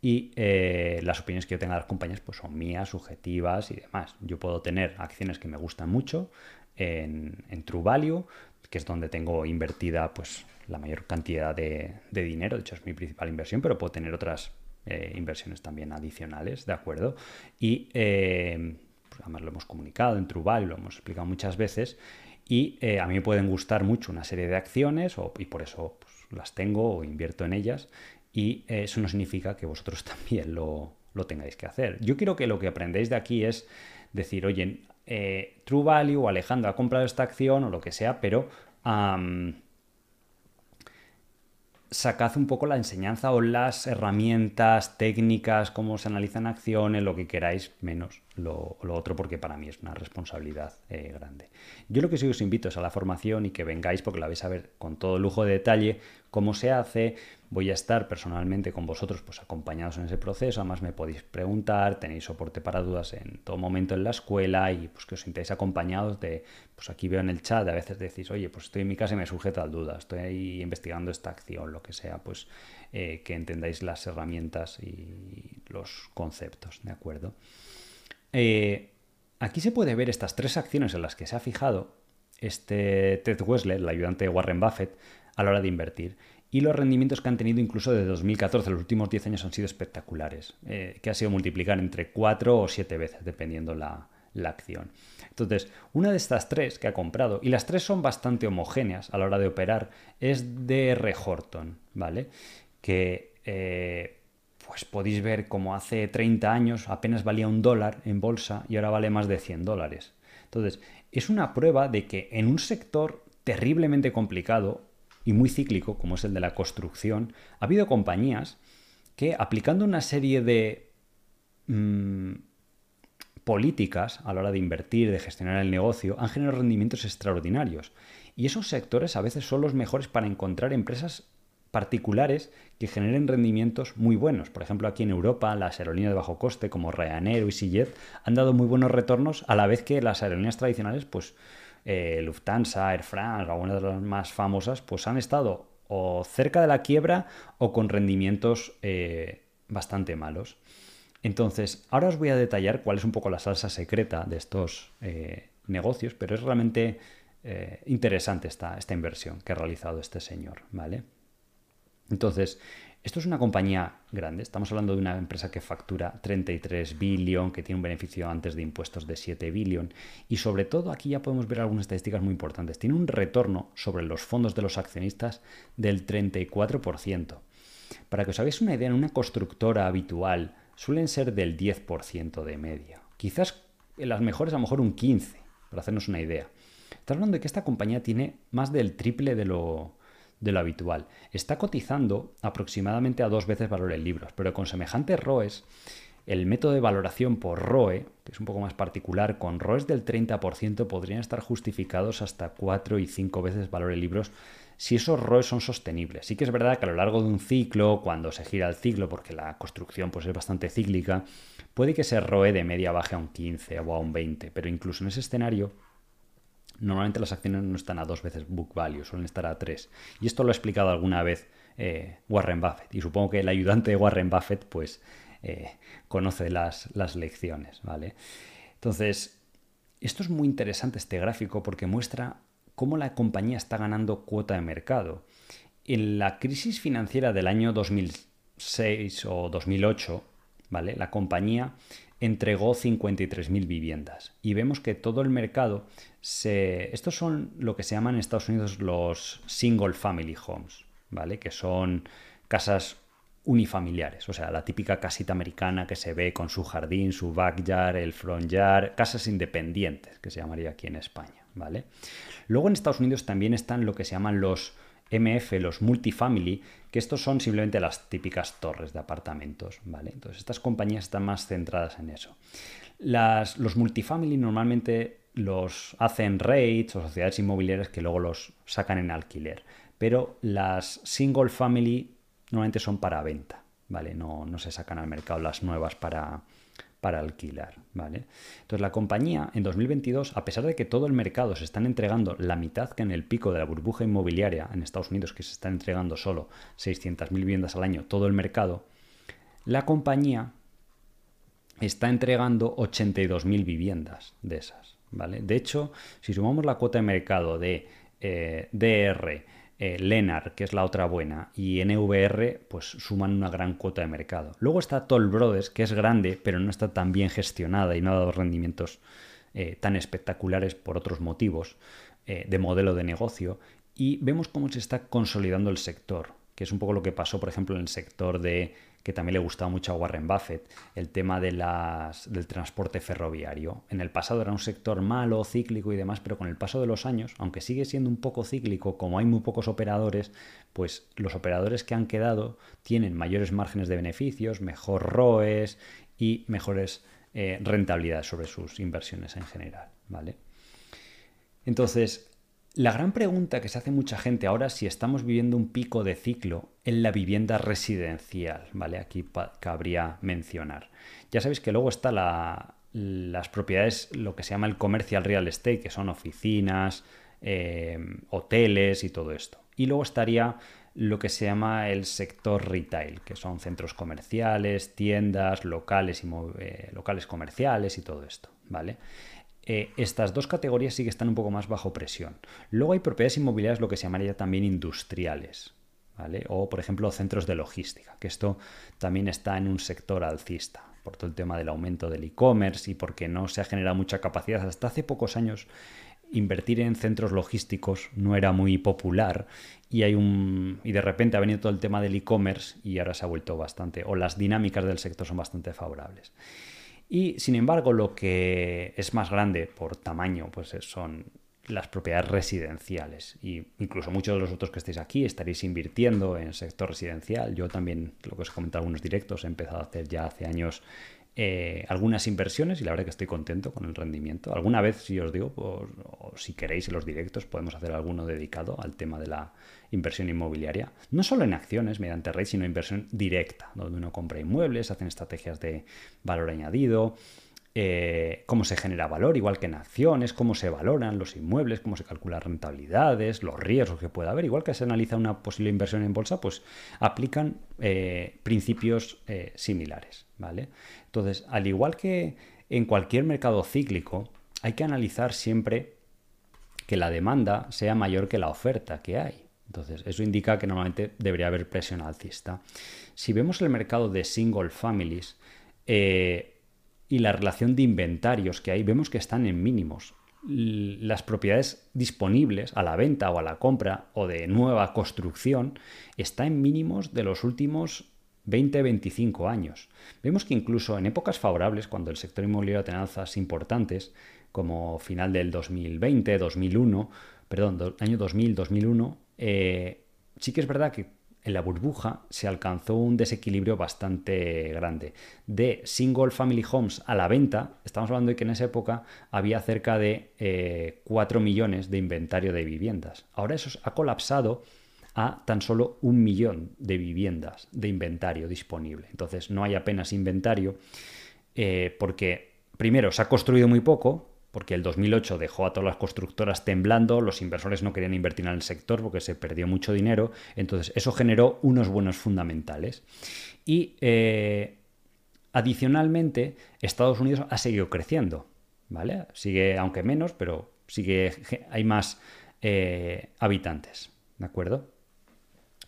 Y eh, las opiniones que yo tenga de las compañías pues son mías, subjetivas y demás. Yo puedo tener acciones que me gustan mucho en, True Value, que es donde tengo invertida pues la mayor cantidad de, de dinero, de hecho es mi principal inversión, pero puedo tener otras eh, inversiones también adicionales, ¿de acuerdo? Y eh, pues además lo hemos comunicado en Truval, lo hemos explicado muchas veces, y eh, a mí me pueden gustar mucho una serie de acciones y por eso pues, las tengo o invierto en ellas, y eso no significa que vosotros también lo, tengáis que hacer. Yo quiero que lo que aprendéis de aquí es decir, oye, True Value o Alejandro ha comprado esta acción o lo que sea, pero sacad un poco la enseñanza o las herramientas técnicas, cómo se analizan acciones, lo que queráis, menos lo, otro, porque para mí es una responsabilidad eh, grande. Yo lo que sí os invito es a la formación y que vengáis, porque la vais a ver con todo lujo de detalle, cómo se hace, voy a estar personalmente con vosotros pues acompañados en ese proceso, además me podéis preguntar, tenéis soporte para dudas en todo momento en la escuela y pues que os sintáis acompañados de, pues aquí veo en el chat, a veces decís, oye, pues estoy en mi casa y me sujeta a dudas, estoy ahí investigando esta acción, lo que sea, pues eh, que entendáis las herramientas y los conceptos, ¿de acuerdo? Eh, aquí se puede ver estas tres acciones en las que se ha fijado este Ted Wesley, el ayudante de Warren Buffett, a la hora de invertir y los rendimientos que han tenido incluso de 2014, los últimos 10 años han sido espectaculares, eh, que ha sido multiplicar entre 4 o 7 veces, dependiendo la, la acción. Entonces, una de estas tres que ha comprado, y las tres son bastante homogéneas a la hora de operar, es DR Horton, ¿vale? Que eh, pues podéis ver como hace 30 años apenas valía un dólar en bolsa y ahora vale más de 100 dólares. Entonces, es una prueba de que en un sector terriblemente complicado y muy cíclico, como es el de la construcción, ha habido compañías que aplicando una serie de mm, políticas a la hora de invertir, de gestionar el negocio, han generado rendimientos extraordinarios. Y esos sectores a veces son los mejores para encontrar empresas particulares que generen rendimientos muy buenos. Por ejemplo, aquí en Europa, las aerolíneas de bajo coste como Ryanair o EasyJet han dado muy buenos retornos a la vez que las aerolíneas tradicionales, pues eh, Lufthansa, Air France, algunas de las más famosas, pues han estado o cerca de la quiebra o con rendimientos eh, bastante malos. Entonces, ahora os voy a detallar cuál es un poco la salsa secreta de estos eh, negocios, pero es realmente interesante esta, esta inversión que ha realizado este señor, ¿vale? Entonces, esto es una compañía grande, estamos hablando de una empresa que factura 33 billón, que tiene un beneficio antes de impuestos de 7 billón y sobre todo aquí ya podemos ver algunas estadísticas muy importantes. Tiene un retorno sobre los fondos de los accionistas del 34%. Para que os hagáis una idea, en una constructora habitual suelen ser del 10% de media. Quizás en las mejores a lo mejor un 15%, para hacernos una idea. Estamos hablando de que esta compañía tiene más del triple de lo, de lo habitual. Está cotizando aproximadamente a dos veces valor en libros, pero con semejantes ROEs, el método de valoración por ROE, que es un poco más particular, con ROEs del 30% podrían estar justificados hasta 4 y 5 veces valor en libros si esos ROEs son sostenibles. Sí que es verdad que a lo largo de un ciclo, cuando se gira el ciclo, porque la construcción pues, es bastante cíclica, puede que ese ROE de media baje a un 15 o a un 20, pero incluso en ese escenario Normalmente las acciones no están a dos veces book value, suelen estar a tres. Y esto lo ha explicado alguna vez eh, Warren Buffett. Y supongo que el ayudante de Warren Buffett, pues, eh, conoce las, las lecciones, ¿vale? Entonces, esto es muy interesante este gráfico porque muestra cómo la compañía está ganando cuota de mercado. En la crisis financiera del año 2006 o 2008, ¿vale? La compañía entregó 53.000 viviendas. Y vemos que todo el mercado se... Estos son lo que se llaman en Estados Unidos los single family homes, ¿vale? Que son casas unifamiliares, o sea, la típica casita americana que se ve con su jardín, su backyard, el front yard, casas independientes, que se llamaría aquí en España, ¿vale? Luego en Estados Unidos también están lo que se llaman los MF, los multifamily, que estos son simplemente las típicas torres de apartamentos, ¿vale? Entonces estas compañías están más centradas en eso. Las, los multifamily normalmente los hacen rates o sociedades inmobiliarias que luego los sacan en alquiler, pero las single family normalmente son para venta, ¿vale? No, no se sacan al mercado las nuevas para, para alquilar, ¿vale? Entonces la compañía en 2022, a pesar de que todo el mercado se están entregando la mitad que en el pico de la burbuja inmobiliaria en Estados Unidos, que se están entregando solo 600.000 viviendas al año, todo el mercado, la compañía está entregando 82.000 viviendas de esas, ¿vale? De hecho, si sumamos la cuota de mercado de eh, DR, eh, Lenar, que es la otra buena, y NVR, pues suman una gran cuota de mercado. Luego está Toll Brothers, que es grande, pero no está tan bien gestionada y no ha dado rendimientos eh, tan espectaculares por otros motivos eh, de modelo de negocio. Y vemos cómo se está consolidando el sector, que es un poco lo que pasó, por ejemplo, en el sector de que también le gustaba mucho a Warren Buffett, el tema de las, del transporte ferroviario. En el pasado era un sector malo, cíclico y demás, pero con el paso de los años, aunque sigue siendo un poco cíclico, como hay muy pocos operadores, pues los operadores que han quedado tienen mayores márgenes de beneficios, mejor ROEs y mejores eh, rentabilidades sobre sus inversiones en general. ¿vale? Entonces, la gran pregunta que se hace mucha gente ahora es si estamos viviendo un pico de ciclo en la vivienda residencial, ¿vale? Aquí cabría mencionar. Ya sabéis que luego está las propiedades, lo que se llama el commercial real estate, que son oficinas, eh, hoteles y todo esto. Y luego estaría lo que se llama el sector retail, que son centros comerciales, tiendas, locales, y, eh, locales comerciales y todo esto, ¿vale? Eh, estas dos categorías sí que están un poco más bajo presión. Luego hay propiedades inmobiliarias, lo que se llamaría también industriales, ¿vale? O, por ejemplo, centros de logística, que esto también está en un sector alcista, por todo el tema del aumento del e-commerce y porque no se ha generado mucha capacidad hasta hace pocos años. invertir en centros logísticos no era muy popular y hay un y de repente ha venido todo el tema del e-commerce y ahora se ha vuelto bastante o las dinámicas del sector son bastante favorables. Y sin embargo, lo que es más grande por tamaño, pues son las propiedades residenciales. Y incluso muchos de los otros que estéis aquí estaréis invirtiendo en sector residencial. Yo también, lo que os he comentado en algunos directos, he empezado a hacer ya hace años eh, algunas inversiones y la verdad que estoy contento con el rendimiento. Alguna vez, si os digo, pues, o si queréis en los directos, podemos hacer alguno dedicado al tema de la inversión inmobiliaria. No solo en acciones mediante REIT, sino inversión directa, donde uno compra inmuebles, hacen estrategias de valor añadido, eh, cómo se genera valor, igual que en acciones, cómo se valoran los inmuebles, cómo se calculan rentabilidades, los riesgos que pueda haber, igual que se analiza una posible inversión en bolsa, pues aplican eh, principios eh, similares, ¿vale? Entonces, al igual que en cualquier mercado cíclico, hay que analizar siempre que la demanda sea mayor que la oferta que hay. Entonces, eso indica que normalmente debería haber presión alcista. Si vemos el mercado de single families, y la relación de inventarios que hay, vemos que están en mínimos. Las propiedades disponibles a la venta o a la compra o de nueva construcción está en mínimos de los últimos 20-25 años. Vemos que incluso en épocas favorables, cuando el sector inmobiliario tiene alzas importantes, como final del 2020, 2001, perdón, año 2000, 2001, eh, sí que es verdad que en la burbuja se alcanzó un desequilibrio bastante grande. De single family homes a la venta, estamos hablando de que en esa época había cerca de 4 eh, millones de inventario de viviendas. Ahora eso ha colapsado a tan solo un millón de viviendas de inventario disponible. Entonces no hay apenas inventario eh, porque, primero, se ha construido muy poco, porque el 2008 dejó a todas las constructoras temblando, los inversores no querían invertir en el sector porque se perdió mucho dinero, entonces eso generó unos buenos fundamentales. Y eh, adicionalmente, Estados Unidos ha seguido creciendo, ¿vale? Sigue, aunque menos, pero sigue, hay más eh, habitantes, ¿de acuerdo?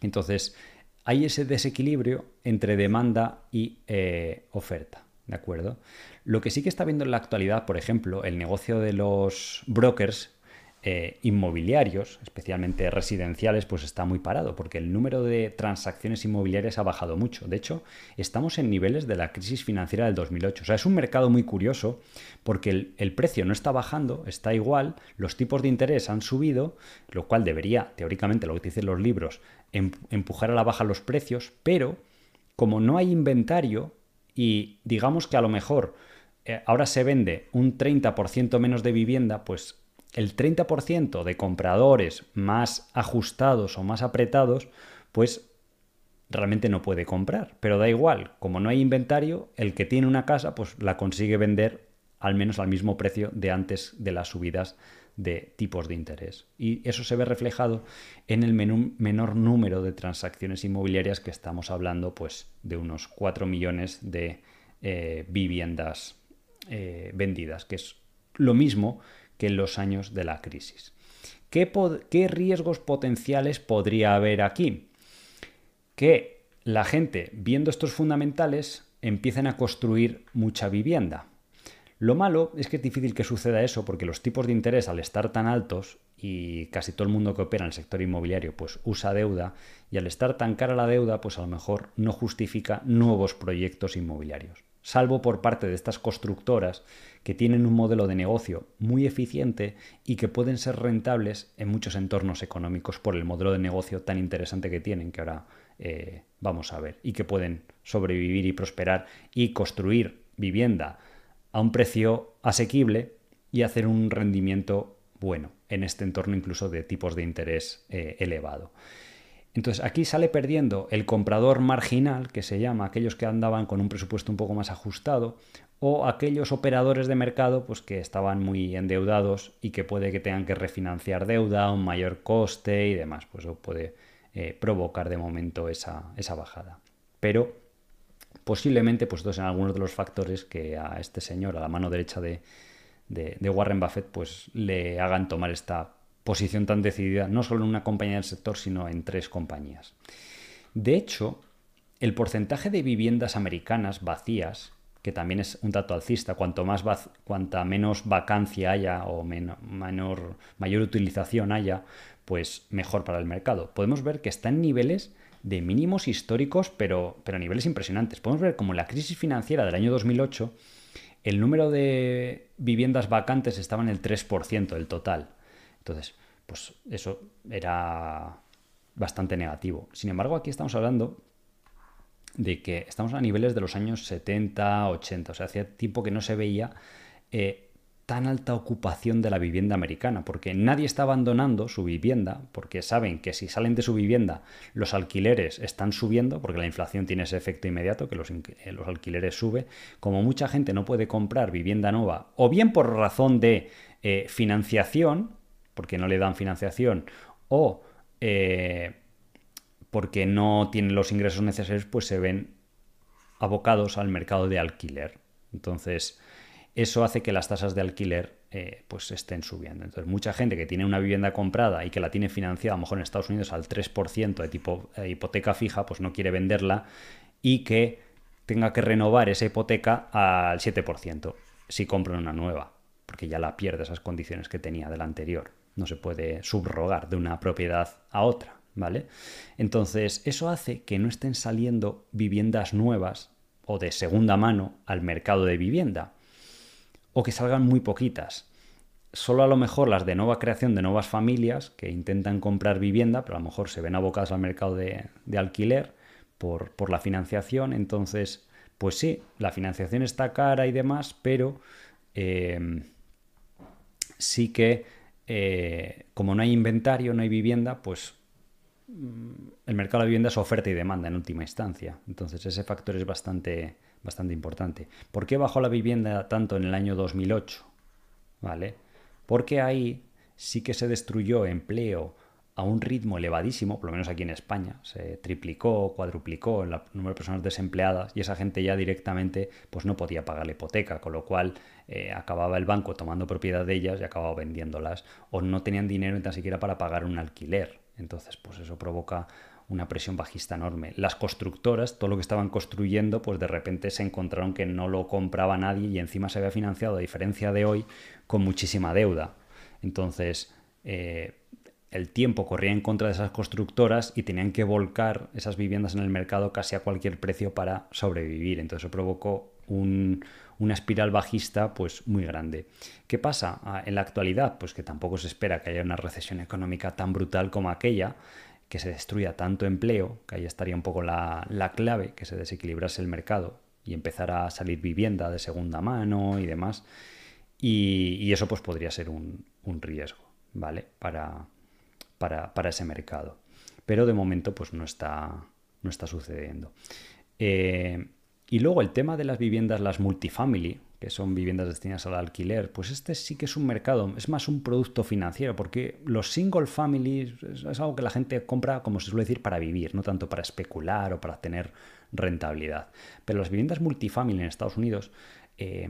Entonces, hay ese desequilibrio entre demanda y eh, oferta. ¿de acuerdo? Lo que sí que está viendo en la actualidad, por ejemplo, el negocio de los brokers eh, inmobiliarios, especialmente residenciales, pues está muy parado, porque el número de transacciones inmobiliarias ha bajado mucho. De hecho, estamos en niveles de la crisis financiera del 2008. O sea, es un mercado muy curioso, porque el, el precio no está bajando, está igual, los tipos de interés han subido, lo cual debería, teóricamente, lo que dicen los libros, em, empujar a la baja los precios, pero como no hay inventario, y digamos que a lo mejor eh, ahora se vende un 30% menos de vivienda, pues el 30% de compradores más ajustados o más apretados, pues realmente no puede comprar. Pero da igual, como no hay inventario, el que tiene una casa, pues la consigue vender al menos al mismo precio de antes de las subidas de tipos de interés. Y eso se ve reflejado en el menor número de transacciones inmobiliarias que estamos hablando, pues de unos 4 millones de eh, viviendas eh, vendidas, que es lo mismo que en los años de la crisis. ¿Qué, ¿Qué riesgos potenciales podría haber aquí? Que la gente, viendo estos fundamentales, empiecen a construir mucha vivienda lo malo es que es difícil que suceda eso porque los tipos de interés al estar tan altos y casi todo el mundo que opera en el sector inmobiliario pues usa deuda y al estar tan cara la deuda pues a lo mejor no justifica nuevos proyectos inmobiliarios. Salvo por parte de estas constructoras que tienen un modelo de negocio muy eficiente y que pueden ser rentables en muchos entornos económicos por el modelo de negocio tan interesante que tienen que ahora eh, vamos a ver y que pueden sobrevivir y prosperar y construir vivienda a un precio asequible y hacer un rendimiento bueno en este entorno incluso de tipos de interés eh, elevado. Entonces aquí sale perdiendo el comprador marginal, que se llama aquellos que andaban con un presupuesto un poco más ajustado, o aquellos operadores de mercado pues, que estaban muy endeudados y que puede que tengan que refinanciar deuda, un mayor coste y demás. Pues eso puede eh, provocar de momento esa, esa bajada. Pero posiblemente pues en algunos de los factores que a este señor, a la mano derecha de, Warren Buffett, pues le hagan tomar esta posición tan decidida, no solo en una compañía del sector, sino en tres compañías. De hecho, el porcentaje de viviendas americanas vacías, que también es un dato alcista. Cuanto más cuanta menos vacancia haya o menor, mayor utilización haya, pues mejor para el mercado. Podemos ver que está en niveles de mínimos históricos, pero, pero niveles impresionantes. Podemos ver como la crisis financiera del año 2008, el número de viviendas vacantes estaba en el 3% del total. Entonces, pues eso era bastante negativo. Sin embargo, aquí estamos hablando de que estamos a niveles de los años 70, 80, o sea, hacía tiempo que no se veía eh, tan alta ocupación de la vivienda americana, porque nadie está abandonando su vivienda, porque saben que si salen de su vivienda los alquileres están subiendo, porque la inflación tiene ese efecto inmediato, que los, eh, los alquileres sube, como mucha gente no puede comprar vivienda nueva, o bien por razón de eh, financiación, porque no le dan financiación, o porque no tienen los ingresos necesarios, pues se ven abocados al mercado de alquiler. Entonces, eso hace que las tasas de alquiler eh, pues estén subiendo. Entonces, mucha gente que tiene una vivienda comprada y que la tiene financiada, a lo mejor en Estados Unidos al 3% de tipo eh, hipoteca fija, pues no quiere venderla y que tenga que renovar esa hipoteca al 7% si compra una nueva, porque ya la pierde esas condiciones que tenía de la anterior. No se puede subrogar de una propiedad a otra. ¿vale? Entonces, eso hace que no estén saliendo viviendas nuevas o de segunda mano al mercado de vivienda, o que salgan muy poquitas. Solo a lo mejor las de nueva creación de nuevas familias que intentan comprar vivienda, pero a lo mejor se ven abocadas al mercado de, alquiler por, la financiación. Entonces, pues sí, la financiación está cara y demás, pero eh, sí que eh, como no hay inventario, no hay vivienda, pues el mercado de la vivienda es oferta y demanda en última instancia. Entonces ese factor es bastante, bastante importante. ¿Por qué bajó la vivienda tanto en el año 2008? ¿Vale? Porque ahí sí que se destruyó empleo a un ritmo elevadísimo, por lo menos aquí en España, se triplicó, cuadruplicó el número de personas desempleadas y esa gente ya directamente pues no podía pagar la hipoteca, con lo cual eh, acababa el banco tomando propiedad de ellas y acababa vendiéndolas o no tenían dinero ni tan siquiera para pagar un alquiler. Entonces, pues eso provoca una presión bajista enorme. Las constructoras, todo lo que estaban construyendo, pues de repente se encontraron que no lo compraba nadie y encima se había financiado, a diferencia de hoy, con muchísima deuda. Entonces, eh, el tiempo corría en contra de esas constructoras y tenían que volcar esas viviendas en el mercado casi a cualquier precio para sobrevivir. Entonces eso provocó una espiral bajista pues muy grande. ¿Qué pasa ah, en la actualidad? Pues que tampoco se espera que haya una recesión económica tan brutal como aquella, que se destruya tanto empleo, que ahí estaría un poco la, clave, que se desequilibrase el mercado y empezara a salir vivienda de segunda mano y demás. Y, eso pues podría ser un, riesgo, ¿vale? Para, para, ese mercado. Pero de momento pues no está, no está sucediendo. Eh, y luego el tema de las viviendas, las multifamily, que son viviendas destinadas al alquiler, pues este sí que es un mercado, es más un producto financiero, porque los single families es, algo que la gente compra, como se suele decir, para vivir, no tanto para especular o para tener rentabilidad. Pero las viviendas multifamily en Estados Unidos, eh,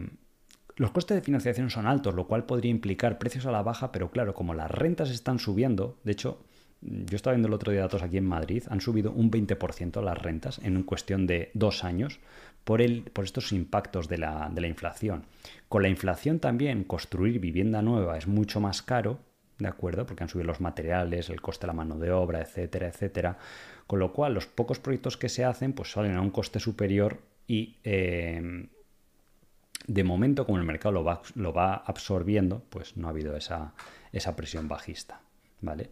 los costes de financiación son altos, lo cual podría implicar precios a la baja, pero claro, como las rentas están subiendo, de hecho, yo estaba viendo el otro día datos aquí en Madrid, han subido un 20% las rentas en cuestión de dos años por, el, por estos impactos de la, de la inflación. Con la inflación también construir vivienda nueva es mucho más caro, ¿de acuerdo? Porque han subido los materiales, el coste de la mano de obra, etcétera, etcétera. Con lo cual, los pocos proyectos que se hacen, pues salen a un coste superior y eh, de momento, como el mercado lo va, lo va, absorbiendo, pues no ha habido esa, esa presión bajista, ¿vale?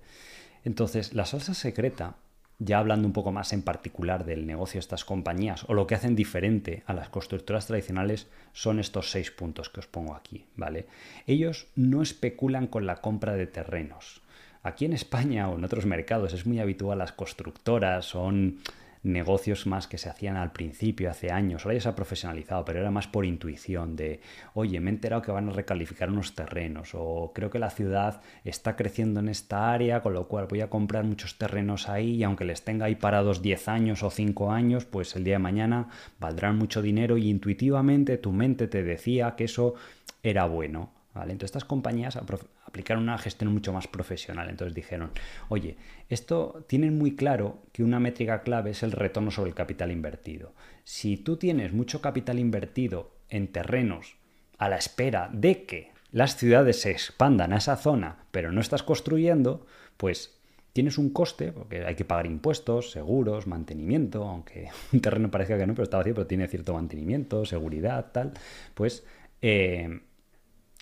Entonces, la salsa secreta ya hablando un poco más en particular del negocio de estas compañías o lo que hacen diferente a las constructoras tradicionales son estos seis puntos que os pongo aquí, ¿vale? Ellos no especulan con la compra de terrenos. Aquí en España o en otros mercados es muy habitual las constructoras, son negocios más que se hacían al principio, hace años. Ahora ya se ha profesionalizado, pero era más por intuición de, oye, me he enterado que van a recalificar unos terrenos o creo que la ciudad está creciendo en esta área, con lo cual voy a comprar muchos terrenos ahí y aunque les tenga ahí parados 10 años o 5 años, pues el día de mañana valdrán mucho dinero y intuitivamente tu mente te decía que eso era bueno. Entonces estas compañías aplicaron una gestión mucho más profesional. Entonces dijeron, oye, esto tienen muy claro que una métrica clave es el retorno sobre el capital invertido. Si tú tienes mucho capital invertido en terrenos a la espera de que las ciudades se expandan a esa zona, pero no estás construyendo, pues tienes un coste, porque hay que pagar impuestos, seguros, mantenimiento, aunque un terreno parezca que no, pero está vacío, pero tiene cierto mantenimiento, seguridad, tal, pues, eh,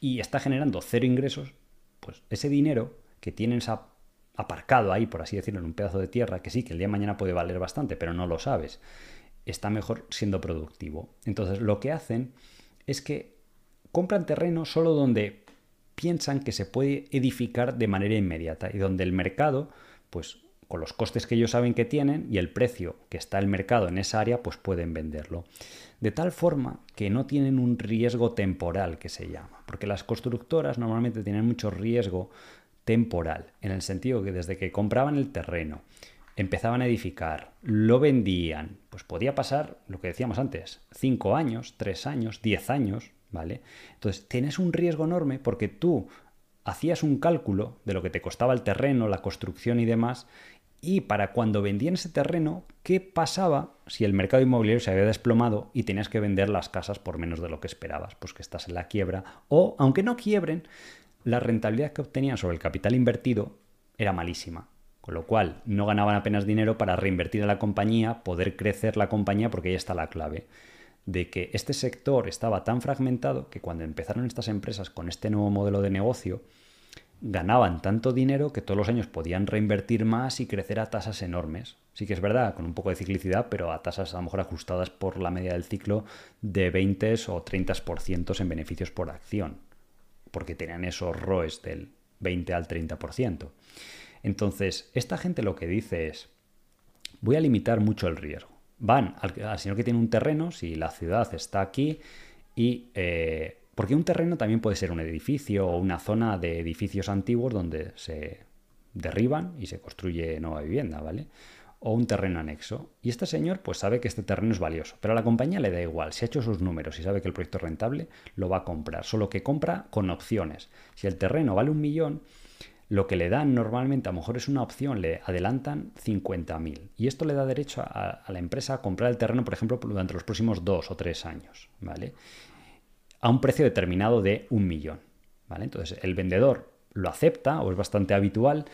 y está generando cero ingresos, pues ese dinero que tienes aparcado ahí, por así decirlo, en un pedazo de tierra, que sí, que el día de mañana puede valer bastante, pero no lo sabes, está mejor siendo productivo. Entonces, lo que hacen es que compran terreno solo donde piensan que se puede edificar de manera inmediata y donde el mercado, pues con los costes que ellos saben que tienen y el precio que está el mercado en esa área, pues pueden venderlo. De tal forma que no tienen un riesgo temporal que se llama, porque las constructoras normalmente tienen mucho riesgo temporal, en el sentido que desde que compraban el terreno, empezaban a edificar, lo vendían, pues podía pasar lo que decíamos antes, 5 años, 3 años, 10 años, ¿vale? Entonces, tienes un riesgo enorme porque tú hacías un cálculo de lo que te costaba el terreno, la construcción y demás, y para cuando vendían ese terreno, ¿qué pasaba si el mercado inmobiliario se había desplomado y tenías que vender las casas por menos de lo que esperabas? Pues que estás en la quiebra. O, aunque no quiebren, la rentabilidad que obtenían sobre el capital invertido era malísima. Con lo cual, no ganaban apenas dinero para reinvertir en la compañía, poder crecer la compañía, porque ahí está la clave de que este sector estaba tan fragmentado que cuando empezaron estas empresas con este nuevo modelo de negocio, ganaban tanto dinero que todos los años podían reinvertir más y crecer a tasas enormes. Sí que es verdad, con un poco de ciclicidad, pero a tasas a lo mejor ajustadas por la media del ciclo de 20 o 30% en beneficios por acción, porque tenían esos ROEs del 20 al 30%. Entonces, esta gente lo que dice es, voy a limitar mucho el riesgo van al, señor que tiene un terreno, si la ciudad está aquí, y... Eh, porque un terreno también puede ser un edificio o una zona de edificios antiguos donde se derriban y se construye nueva vivienda, ¿vale? O un terreno anexo. Y este señor pues sabe que este terreno es valioso, pero a la compañía le da igual. Si ha hecho sus números y sabe que el proyecto es rentable, lo va a comprar. Solo que compra con opciones. Si el terreno vale un millón, lo que le dan normalmente, a lo mejor es una opción, le adelantan 50.000. Y esto le da derecho a, la empresa a comprar el terreno, por ejemplo, durante los próximos dos o tres años, ¿vale? A un precio determinado de un millón, ¿vale? Entonces, el vendedor lo acepta, o es bastante habitual,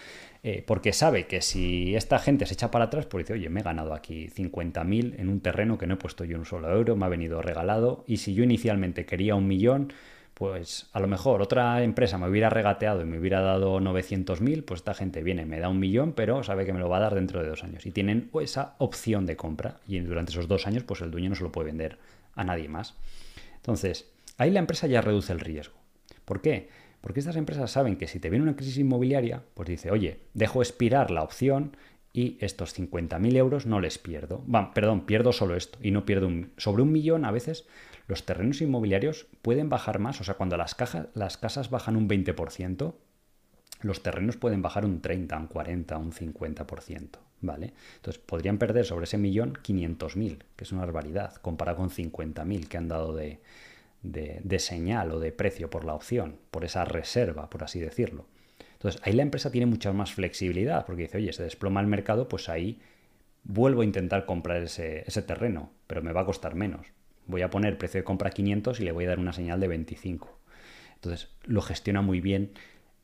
eh, porque sabe que si esta gente se echa para atrás, pues dice, oye, me he ganado aquí 50.000 en un terreno que no he puesto yo un solo euro, me ha venido regalado, y si yo inicialmente quería un millón, pues a lo mejor otra empresa me hubiera regateado y me hubiera dado 900.000, pues esta gente viene, me da un millón, pero sabe que me lo va a dar dentro de dos años. Y tienen esa opción de compra y durante esos dos años pues el dueño no se lo puede vender a nadie más. Entonces, ahí la empresa ya reduce el riesgo. ¿Por qué? Porque estas empresas saben que si te viene una crisis inmobiliaria, pues dice, oye, dejo expirar la opción y estos 50.000 euros no les pierdo. perdón, pierdo solo esto y no pierdo un... Sobre un millón a veces los terrenos inmobiliarios pueden bajar más, o sea, cuando las, cajas, las casas bajan un 20%, los terrenos pueden bajar un 30, un 40, un 50%, ¿vale? Entonces podrían perder sobre ese millón 500.000, que es una barbaridad, comparado con 50.000 que han dado de, de, señal o de precio por la opción, por esa reserva, por así decirlo. Entonces ahí la empresa tiene mucha más flexibilidad, porque dice, oye, se desploma el mercado, pues ahí vuelvo a intentar comprar ese, terreno, pero me va a costar menos voy a poner precio de compra 500 y le voy a dar una señal de 25. Entonces, lo gestiona muy bien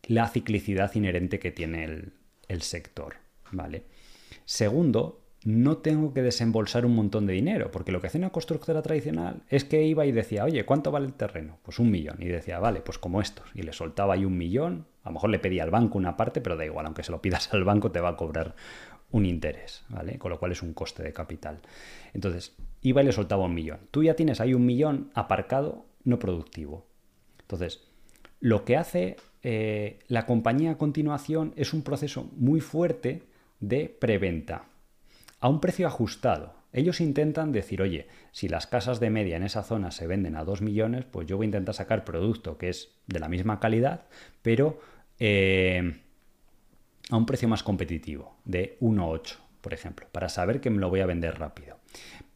la ciclicidad inherente que tiene el, sector. ¿vale? Segundo, no tengo que desembolsar un montón de dinero, porque lo que hace una constructora tradicional es que iba y decía, oye, ¿cuánto vale el terreno? Pues un millón. Y decía, vale, pues como estos. Y le soltaba ahí un millón, a lo mejor le pedía al banco una parte, pero da igual, aunque se lo pidas al banco te va a cobrar un interés, ¿vale? Con lo cual es un coste de capital. Entonces, iba y le soltaba un millón. Tú ya tienes ahí un millón aparcado no productivo. Entonces, lo que hace eh, la compañía a continuación es un proceso muy fuerte de preventa a un precio ajustado. Ellos intentan decir, oye, si las casas de media en esa zona se venden a 2 millones, pues yo voy a intentar sacar producto que es de la misma calidad, pero eh, a un precio más competitivo, de 1,8, por ejemplo, para saber que me lo voy a vender rápido.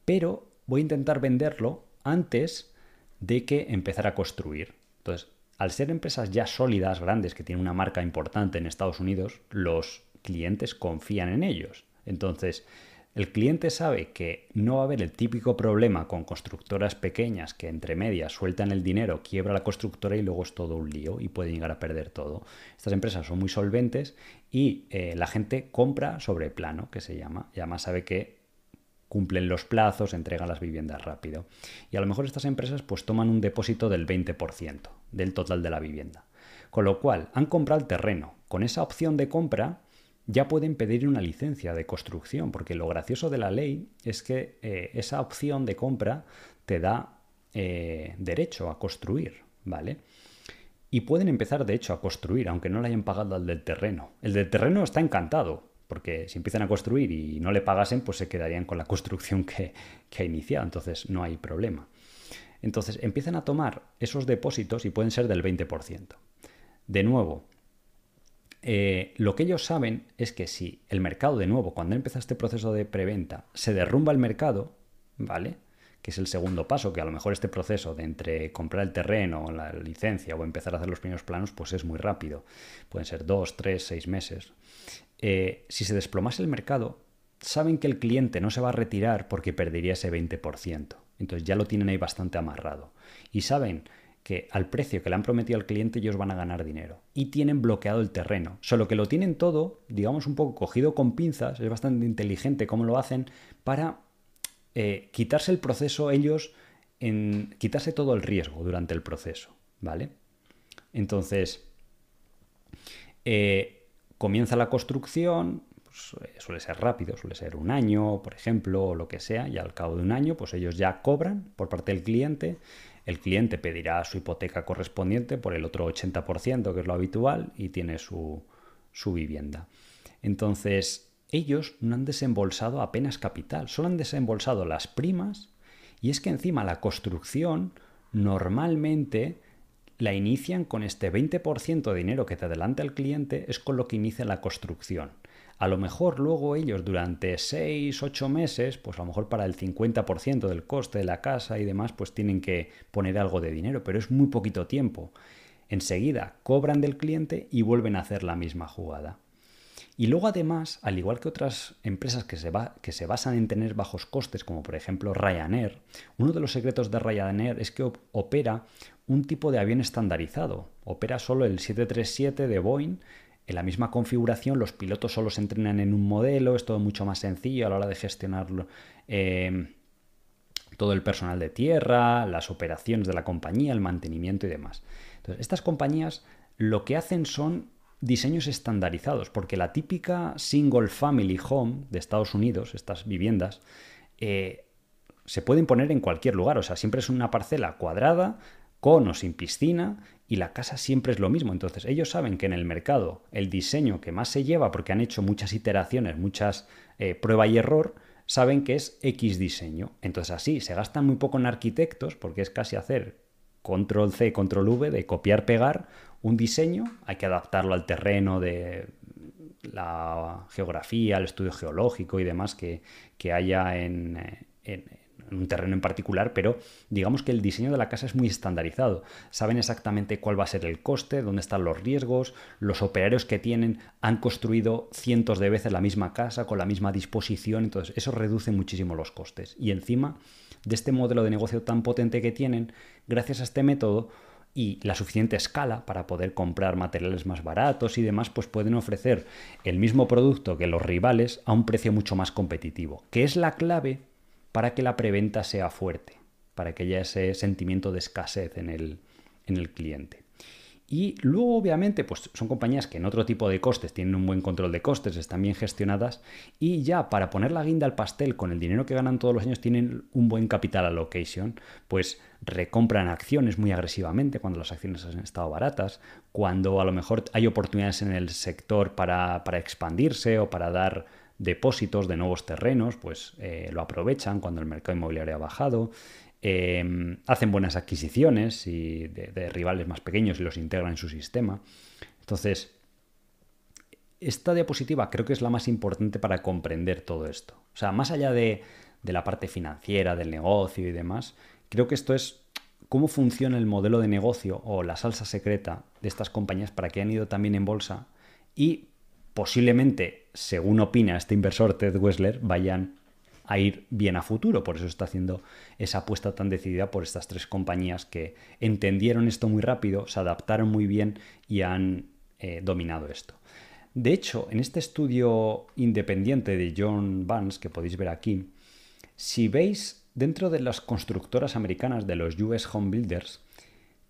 Pero voy a intentar venderlo antes de que empezar a construir. Entonces, al ser empresas ya sólidas, grandes, que tienen una marca importante en Estados Unidos, los clientes confían en ellos. Entonces, el cliente sabe que no va a haber el típico problema con constructoras pequeñas que entre medias sueltan el dinero, quiebra la constructora y luego es todo un lío y puede llegar a perder todo. Estas empresas son muy solventes y eh, la gente compra sobre plano, que se llama, y además sabe que cumplen los plazos, entregan las viviendas rápido. Y a lo mejor estas empresas pues toman un depósito del 20% del total de la vivienda. Con lo cual, han comprado el terreno. Con esa opción de compra ya pueden pedir una licencia de construcción, porque lo gracioso de la ley es que eh, esa opción de compra te da eh, derecho a construir, ¿vale? Y pueden empezar, de hecho, a construir, aunque no le hayan pagado al del terreno. El del terreno está encantado, porque si empiezan a construir y no le pagasen, pues se quedarían con la construcción que, que ha iniciado, entonces no hay problema. Entonces empiezan a tomar esos depósitos y pueden ser del 20%. De nuevo, eh, lo que ellos saben es que si el mercado, de nuevo, cuando empieza este proceso de preventa, se derrumba el mercado, ¿vale? Que es el segundo paso, que a lo mejor este proceso de entre comprar el terreno, la licencia o empezar a hacer los primeros planos, pues es muy rápido. Pueden ser dos, tres, seis meses. Eh, si se desplomase el mercado, saben que el cliente no se va a retirar porque perdería ese 20%. Entonces ya lo tienen ahí bastante amarrado. Y saben que al precio que le han prometido al cliente ellos van a ganar dinero. Y tienen bloqueado el terreno. Solo que lo tienen todo, digamos, un poco cogido con pinzas, es bastante inteligente cómo lo hacen, para eh, quitarse el proceso ellos, en, quitarse todo el riesgo durante el proceso. ¿Vale? Entonces, eh, comienza la construcción, pues, eh, suele ser rápido, suele ser un año, por ejemplo, o lo que sea, y al cabo de un año, pues ellos ya cobran por parte del cliente el cliente pedirá su hipoteca correspondiente por el otro 80%, que es lo habitual, y tiene su, su vivienda. Entonces, ellos no han desembolsado apenas capital, solo han desembolsado las primas y es que encima la construcción normalmente la inician con este 20% de dinero que te adelanta el cliente, es con lo que inicia la construcción. A lo mejor luego ellos durante 6, 8 meses, pues a lo mejor para el 50% del coste de la casa y demás, pues tienen que poner algo de dinero, pero es muy poquito tiempo. Enseguida cobran del cliente y vuelven a hacer la misma jugada. Y luego además, al igual que otras empresas que se, que se, basan en tener bajos costes, como por ejemplo Ryanair, uno de los secretos de Ryanair es que opera un tipo de avión estandarizado. Opera solo el 737 de Boeing en la misma configuración los pilotos solo se entrenan en un modelo, es todo mucho más sencillo a la hora de gestionar eh, todo el personal de tierra, las operaciones de la compañía, el mantenimiento y demás. Entonces, estas compañías lo que hacen son diseños estandarizados, porque la típica single family home de Estados Unidos, estas viviendas, eh, se pueden poner en cualquier lugar, o sea, siempre es una parcela cuadrada, con o sin piscina, y la casa siempre es lo mismo. Entonces ellos saben que en el mercado el diseño que más se lleva, porque han hecho muchas iteraciones, muchas eh, prueba y error, saben que es X diseño. Entonces así se gastan muy poco en arquitectos, porque es casi hacer control C, control V, de copiar, pegar un diseño, hay que adaptarlo al terreno de la geografía, al estudio geológico y demás que, haya en, en un terreno en particular, pero digamos que el diseño de la casa es muy estandarizado. Saben exactamente cuál va a ser el coste, dónde están los riesgos, los operarios que tienen han construido cientos de veces la misma casa con la misma disposición, entonces eso reduce muchísimo los costes. Y encima de este modelo de negocio tan potente que tienen, gracias a este método, y la suficiente escala para poder comprar materiales más baratos y demás, pues pueden ofrecer el mismo producto que los rivales a un precio mucho más competitivo, que es la clave para que la preventa sea fuerte, para que haya ese sentimiento de escasez en el, en el cliente. Y luego, obviamente, pues son compañías que en otro tipo de costes tienen un buen control de costes, están bien gestionadas y ya para poner la guinda al pastel con el dinero que ganan todos los años tienen un buen capital allocation, pues recompran acciones muy agresivamente cuando las acciones han estado baratas, cuando a lo mejor hay oportunidades en el sector para, para expandirse o para dar depósitos de nuevos terrenos, pues eh, lo aprovechan cuando el mercado inmobiliario ha bajado, em, hacen buenas adquisiciones y de, rivales más pequeños y los integran en su sistema. Entonces, esta diapositiva creo que es la más importante para comprender todo esto. O sea, más allá de, de la parte financiera, del negocio y demás, creo que esto es cómo funciona el modelo de negocio o la salsa secreta de estas compañías para que han ido también en bolsa y posiblemente, según opina este inversor Ted Wessler, vayan a ir bien a futuro. Por eso está haciendo esa apuesta tan decidida por estas tres compañías que entendieron esto muy rápido, se adaptaron muy bien y han eh, dominado esto. De hecho, en este estudio independiente de John Vance, que podéis ver aquí, si veis dentro de las constructoras americanas de los US Home Builders,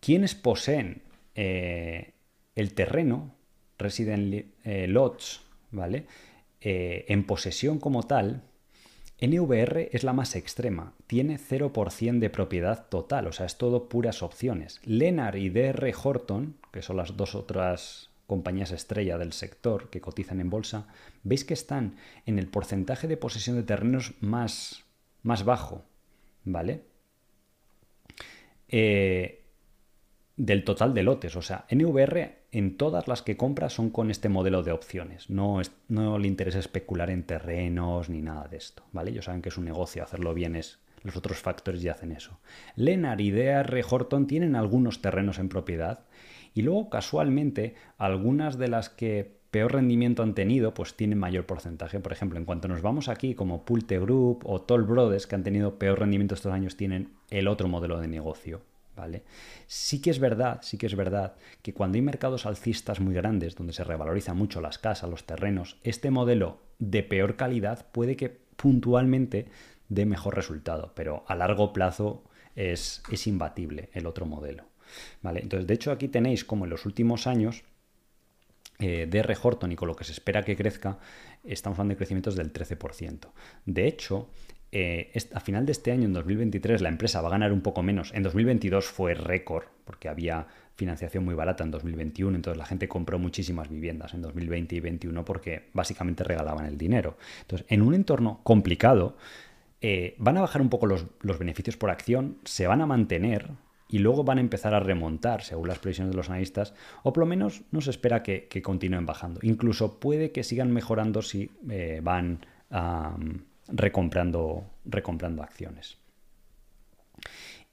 quienes poseen eh, el terreno, resident eh, lots, ¿vale? Eh, en posesión como tal, NVR es la más extrema, tiene 0% de propiedad total, o sea, es todo puras opciones. Lenar y DR Horton, que son las dos otras compañías estrella del sector que cotizan en bolsa, veis que están en el porcentaje de posesión de terrenos más, más bajo, ¿vale? Eh, del total de lotes. O sea, NVR en todas las que compra son con este modelo de opciones. No, no le interesa especular en terrenos ni nada de esto. ¿vale? Ellos saben que es un negocio, hacerlo bien es. Los otros factores ya hacen eso. Lenar y DR Horton tienen algunos terrenos en propiedad y luego casualmente algunas de las que peor rendimiento han tenido, pues tienen mayor porcentaje. Por ejemplo, en cuanto nos vamos aquí, como Pulte Group o Toll Brothers, que han tenido peor rendimiento estos años, tienen el otro modelo de negocio. ¿Vale? Sí que es verdad, sí que es verdad que cuando hay mercados alcistas muy grandes, donde se revalorizan mucho las casas, los terrenos, este modelo de peor calidad puede que puntualmente dé mejor resultado, pero a largo plazo es, es imbatible el otro modelo. ¿Vale? Entonces, de hecho, aquí tenéis como en los últimos años eh, DR Horton y con lo que se espera que crezca, estamos hablando de crecimientos del 13%. De hecho, eh, a final de este año, en 2023, la empresa va a ganar un poco menos. En 2022 fue récord, porque había financiación muy barata en 2021, entonces la gente compró muchísimas viviendas en 2020 y 2021 porque básicamente regalaban el dinero. Entonces, en un entorno complicado, eh, van a bajar un poco los, los beneficios por acción, se van a mantener, y luego van a empezar a remontar, según las previsiones de los analistas, o por lo menos no se espera que, continúen bajando. Incluso puede que sigan mejorando si eh, van recomprando, recomprando acciones.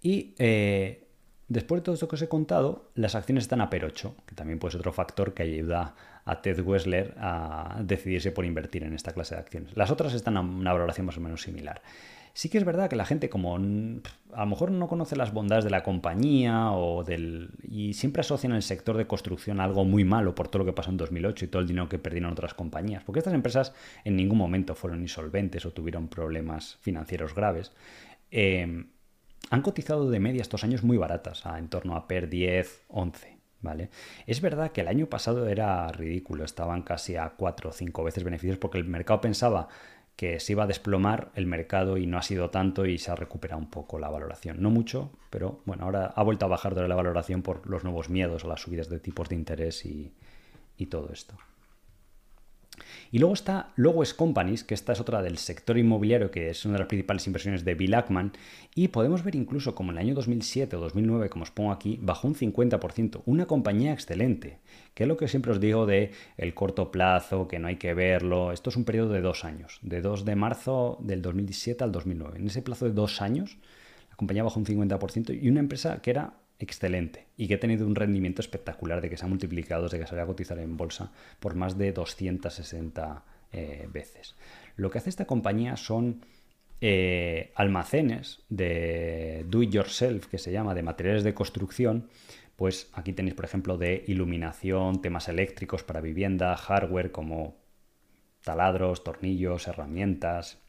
Y eh, después de todo esto que os he contado, las acciones están a PER 8, que también puede ser otro factor que ayuda a Ted Wessler a decidirse por invertir en esta clase de acciones. Las otras están a una valoración más o menos similar. Sí que es verdad que la gente como a lo mejor no conoce las bondades de la compañía o del y siempre asocian el sector de construcción algo muy malo por todo lo que pasó en 2008 y todo el dinero que perdieron otras compañías, porque estas empresas en ningún momento fueron insolventes o tuvieron problemas financieros graves. Em, han cotizado de media estos años muy baratas, a en torno a PER 10, 11. ¿Vale? Es verdad que el año pasado era ridículo, estaban casi a 4 o 5 veces beneficios porque el mercado pensaba que se iba a desplomar el mercado y no ha sido tanto y se ha recuperado un poco la valoración. No mucho, pero bueno, ahora ha vuelto a bajar de la valoración por los nuevos miedos a las subidas de tipos de interés y, y todo esto. Y luego está Logos Companies, que esta es otra del sector inmobiliario, que es una de las principales inversiones de Bill Ackman, y podemos ver incluso como en el año 2007 o 2009, como os pongo aquí, bajó un 50%, una compañía excelente, que es lo que siempre os digo de el corto plazo, que no hay que verlo, esto es un periodo de dos años, de 2 de marzo del 2017 al 2009, en ese plazo de dos años, la compañía bajó un 50% y una empresa que era excelente y que ha tenido un rendimiento espectacular de que se ha multiplicado desde que salió a cotizar en bolsa por más de 260 eh, veces. Lo que hace esta compañía son eh, almacenes de do it yourself, que se llama, de materiales de construcción. Pues aquí tenéis, por ejemplo, de iluminación, temas eléctricos para vivienda, hardware como taladros, tornillos, herramientas.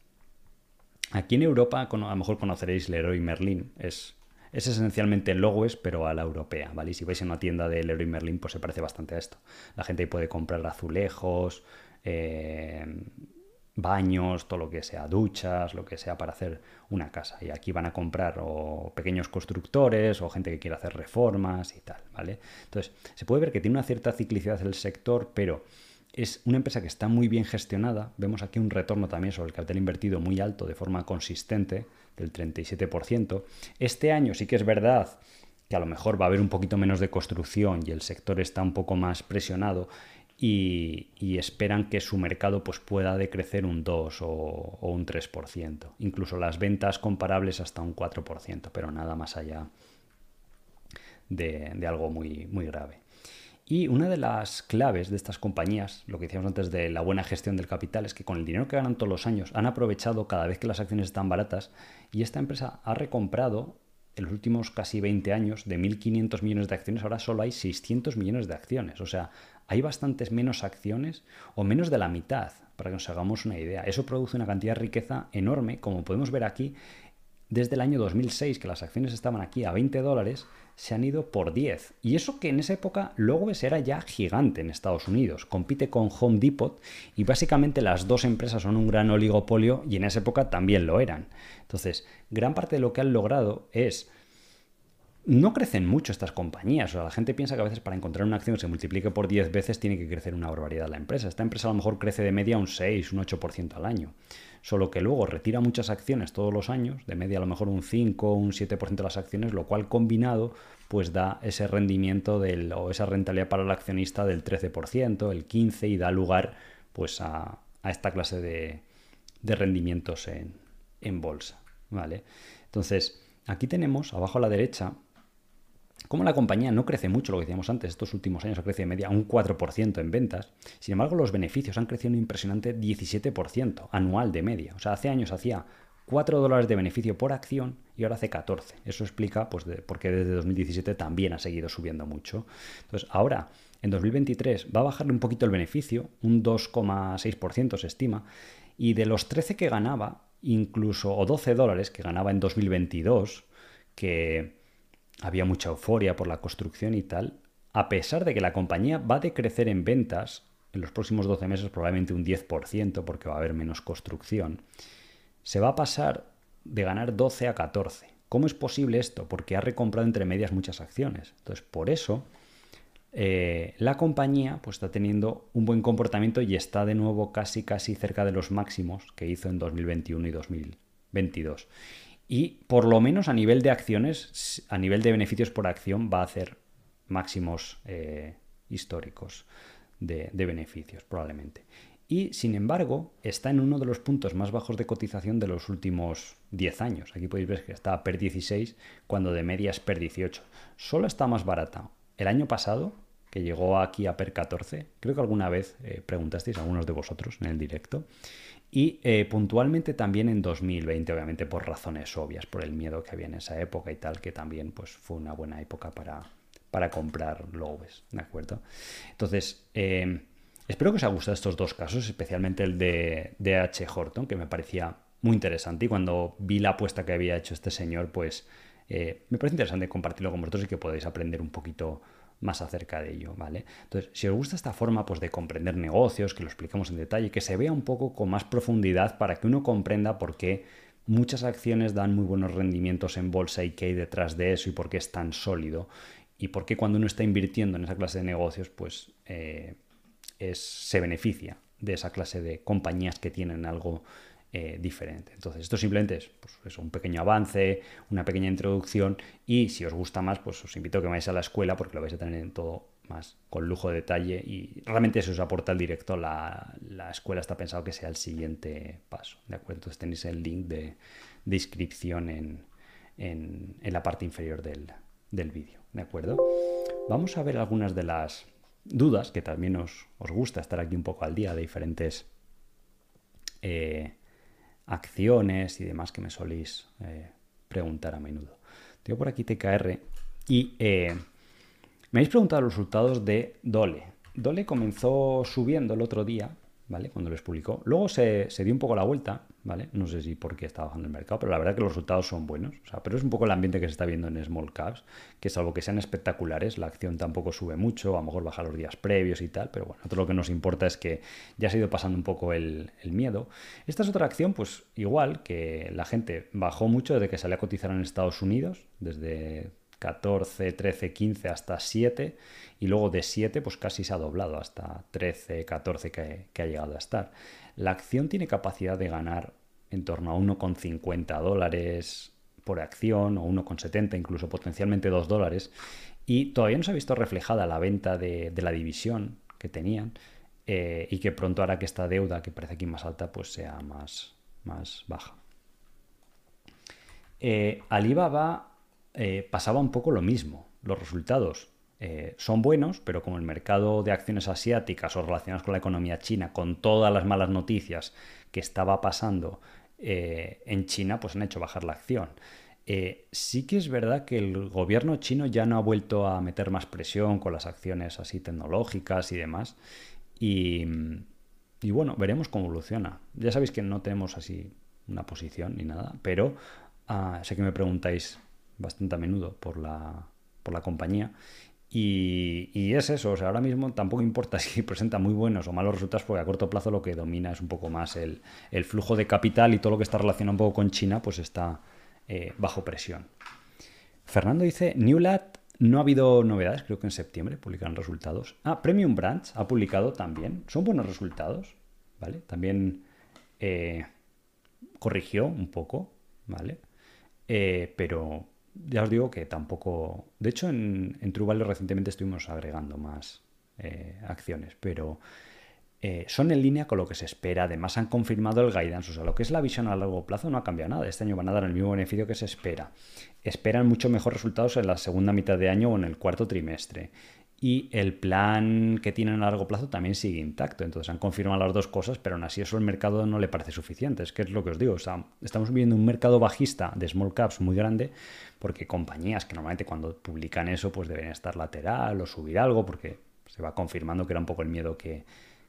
Aquí en Europa, a lo mejor conoceréis Leroy Merlin, es es esencialmente Logos, pero a la europea, ¿vale? Y si vais a una tienda de Leroy Merlin, pues se parece bastante a esto. La gente ahí puede comprar azulejos, eh, baños, todo lo que sea, duchas, lo que sea para hacer una casa. Y aquí van a comprar o pequeños constructores o gente que quiere hacer reformas y tal, ¿vale? Entonces, se puede ver que tiene una cierta ciclicidad el sector, pero es una empresa que está muy bien gestionada. Vemos aquí un retorno también sobre el capital invertido muy alto de forma consistente, del 37%. Este año sí que es verdad que a lo mejor va a haber un poquito menos de construcción y el sector está un poco más presionado y, esperan que su mercado pues, pueda decrecer un 2 o, un 3%. Incluso las ventas comparables hasta un 4%, pero nada más allá de, algo muy, muy grave. Y una de las claves de estas compañías, lo que decíamos antes de la buena gestión del capital, es que con el dinero que ganan todos los años han aprovechado cada vez que las acciones están baratas y esta empresa ha recomprado en los últimos casi 20 años de 1.500 millones de acciones, ahora solo hay 600 millones de acciones. O sea, hay bastantes menos acciones o menos de la mitad, para que nos hagamos una idea. Eso produce una cantidad de riqueza enorme, como podemos ver aquí, desde el año 2006, que las acciones estaban aquí a 20 dólares, se han ido por 10. Y eso que en esa época Logos era ya gigante en Estados Unidos. Compite con Home Depot y básicamente las dos empresas son un gran oligopolio y en esa época también lo eran. Entonces, gran parte de lo que han logrado es no crecen mucho estas compañías. O sea, la gente piensa que a veces para encontrar una acción que se multiplique por 10 veces tiene que crecer una barbaridad la empresa. Esta empresa a lo mejor crece de media un 6, un 8% al año. Solo que luego retira muchas acciones todos los años, de media a lo mejor un 5, un 7% de las acciones, lo cual combinado pues da ese rendimiento del, o esa rentabilidad para el accionista del 13%, el 15% y da lugar pues a, esta clase de, rendimientos en, en bolsa. ¿vale? Entonces, aquí tenemos abajo a la derecha como la compañía no crece mucho, lo que decíamos antes, estos últimos años ha crecido de media un 4% en ventas, sin embargo los beneficios han crecido un impresionante 17% anual de media. O sea, hace años hacía 4 dólares de beneficio por acción y ahora hace 14. Eso explica pues, por qué desde 2017 también ha seguido subiendo mucho. Entonces, ahora, en 2023, va a bajarle un poquito el beneficio, un 2,6% se estima, y de los 13 que ganaba, incluso, o 12 dólares que ganaba en 2022, que había mucha euforia por la construcción y tal, a pesar de que la compañía va a decrecer en ventas en los próximos 12 meses probablemente un 10% porque va a haber menos construcción, se va a pasar de ganar 12 a 14. ¿Cómo es posible esto? Porque ha recomprado entre medias muchas acciones. Entonces, por eso, eh, la compañía pues, está teniendo un buen comportamiento y está de nuevo casi, casi cerca de los máximos que hizo en 2021 y 2022. Y por lo menos a nivel de acciones, a nivel de beneficios por acción, va a hacer máximos eh, históricos de, beneficios, probablemente. Y sin embargo, está en uno de los puntos más bajos de cotización de los últimos 10 años. Aquí podéis ver que está PER 16 cuando de media es PER 18. Solo está más barata. El año pasado, que llegó aquí a PER 14, creo que alguna vez eh, preguntasteis a algunos de vosotros en el directo, y eh, puntualmente también en 2020, obviamente por razones obvias, por el miedo que había en esa época y tal, que también pues, fue una buena época para, para comprar lobes, ¿de acuerdo? Entonces, em, espero que os haya gustado estos dos casos, especialmente el de, de H. Horton, que me parecía muy interesante y cuando vi la apuesta que había hecho este señor, pues eh, me parece interesante compartirlo con vosotros y que podéis aprender un poquito más acerca de ello, ¿vale? Entonces, si os gusta esta forma pues, de comprender negocios, que lo explicamos en detalle, que se vea un poco con más profundidad para que uno comprenda por qué muchas acciones dan muy buenos rendimientos en bolsa y qué hay detrás de eso y por qué es tan sólido y por qué cuando uno está invirtiendo en esa clase de negocios, pues eh, es, se beneficia de esa clase de compañías que tienen algo eh, diferente. Entonces, esto simplemente es pues, un pequeño avance, una pequeña introducción y si os gusta más, pues os invito a que vayáis a la escuela porque lo vais a tener en todo más con lujo de detalle y realmente eso os aporta el directo. La, escuela está pensado que sea el siguiente paso, ¿de acuerdo? Entonces tenéis el link de, inscripción en, en, la parte inferior del, del vídeo, ¿de acuerdo? Vamos a ver algunas de las dudas, que también os, os gusta estar aquí un poco al día de diferentes eh, acciones y demás que me soléis eh, preguntar a menudo. Tengo por aquí TKR y eh, me habéis preguntado los resultados de Dole. Dole comenzó subiendo el otro día, ¿vale? Cuando les publicó. Luego se, dio un poco la vuelta, ¿vale? No sé si porque está bajando el mercado, pero la verdad que los resultados son buenos. O sea, pero es un poco el ambiente que se está viendo en small caps, que salvo que sean espectaculares, la acción tampoco sube mucho, a lo mejor baja los días previos y tal, pero bueno, todo lo que nos importa es que ya se ha ido pasando un poco el, miedo. Esta es otra acción, pues igual, que la gente bajó mucho desde que salió a cotizar en Estados Unidos, desde 14, 13, 15 hasta 7 y luego de 7 pues casi se ha doblado hasta 13, 14 que, que, ha llegado a estar. La acción tiene capacidad de ganar en torno a 1,50 dólares por acción o 1,70, incluso potencialmente 2 dólares y todavía no se ha visto reflejada la venta de, la división que tenían eh, y que pronto hará que esta deuda que parece aquí más alta pues sea más, más baja. Eh, Alibaba eh, pasaba un poco lo mismo, los resultados eh, son buenos, pero como el mercado de acciones asiáticas o relacionadas con la economía china, con todas las malas noticias que estaba pasando eh, en China, pues han hecho bajar la acción. Sí que es verdad que el gobierno chino ya no ha vuelto a meter más presión con las acciones así tecnológicas y demás. Y, bueno, veremos cómo evoluciona. Ya sabéis que no tenemos así una posición ni nada, pero ah, sé que me preguntáis bastante a menudo por la, por la compañía. Y, es eso, o sea, ahora mismo tampoco importa si presenta muy buenos o malos resultados, porque a corto plazo lo que domina es un poco más el, flujo de capital y todo lo que está relacionado un poco con China, pues está eh, bajo presión. Fernando dice, Newlat no ha habido novedades, creo que en septiembre publican resultados. Ah, Premium Brands ha publicado también, son buenos resultados, ¿vale? También eh, corrigió un poco, ¿vale? Eh, pero ya os digo que tampoco. De hecho, en, en True recientemente estuvimos agregando más eh, acciones, pero eh, son en línea con lo que se espera. Además, han confirmado el guidance, o sea, lo que es la visión a largo plazo no ha cambiado nada. Este año van a dar el mismo beneficio que se espera. Esperan mucho mejor resultados en la segunda mitad de año o en el cuarto trimestre y el plan que tienen a largo plazo también sigue intacto. Entonces han confirmado las dos cosas, pero aún así eso al mercado no le parece suficiente. Es que es lo que os digo. estamos viendo un mercado bajista de small caps muy grande porque compañías que normalmente cuando publican eso pues deben estar lateral o subir algo porque se va confirmando que era un poco el miedo que,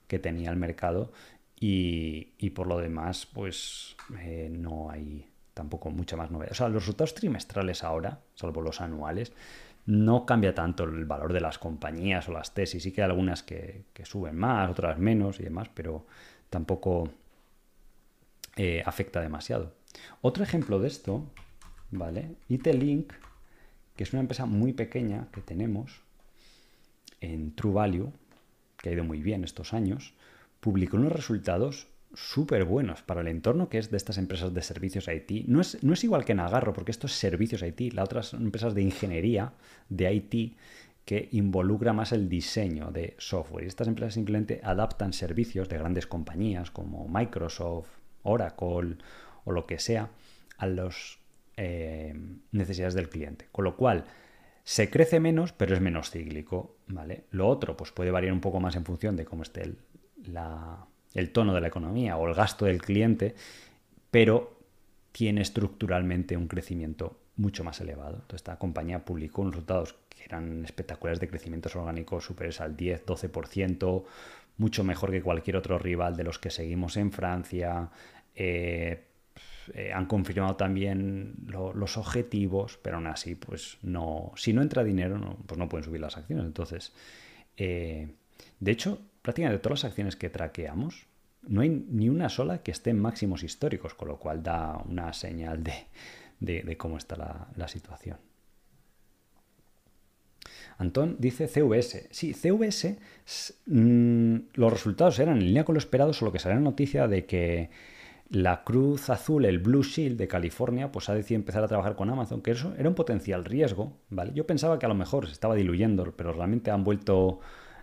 tenía el mercado y, por lo demás pues eh, no hay tampoco mucha más novedad. O sea, los resultados trimestrales ahora, salvo los anuales, no cambia tanto el valor de las compañías o las tesis. Sí que hay algunas que, suben más, otras menos y demás, pero tampoco eh, afecta demasiado. Otro ejemplo de esto, ¿vale? IT-Link, que es una empresa muy pequeña que tenemos en True Value, que ha ido muy bien estos años, publicó unos resultados súper buenos para el entorno que es de estas empresas de servicios IT. No es, no es igual que Nagarro, porque esto es servicios IT, las otras son empresas de ingeniería, de IT, que involucra más el diseño de software. Y estas empresas simplemente adaptan servicios de grandes compañías como Microsoft, Oracle o lo que sea a las eh, necesidades del cliente. Con lo cual, se crece menos, pero es menos cíclico. ¿vale? Lo otro pues puede variar un poco más en función de cómo esté la, el tono de la economía o el gasto del cliente, pero tiene estructuralmente un crecimiento mucho más elevado. Entonces, esta compañía publicó unos resultados que eran espectaculares de crecimientos orgánicos superiores al 10-12%, mucho mejor que cualquier otro rival de los que seguimos en Francia. Eh, eh, han confirmado también los objetivos, pero aún así, pues no, si no entra dinero, pues no pueden subir las acciones. Entonces, eh, de hecho, prácticamente todas las acciones que traqueamos, no hay ni una sola que esté en máximos históricos, con lo cual da una señal de, cómo está la, situación. Antón dice CVS. Sí, CVS, mm, los resultados eran en línea con lo esperado, solo que salió la noticia de que la Cruz Azul, el Blue Shield de California, pues ha decidido empezar a trabajar con Amazon, que eso era un potencial riesgo, ¿vale? Yo pensaba que a lo mejor se estaba diluyendo, pero realmente han vuelto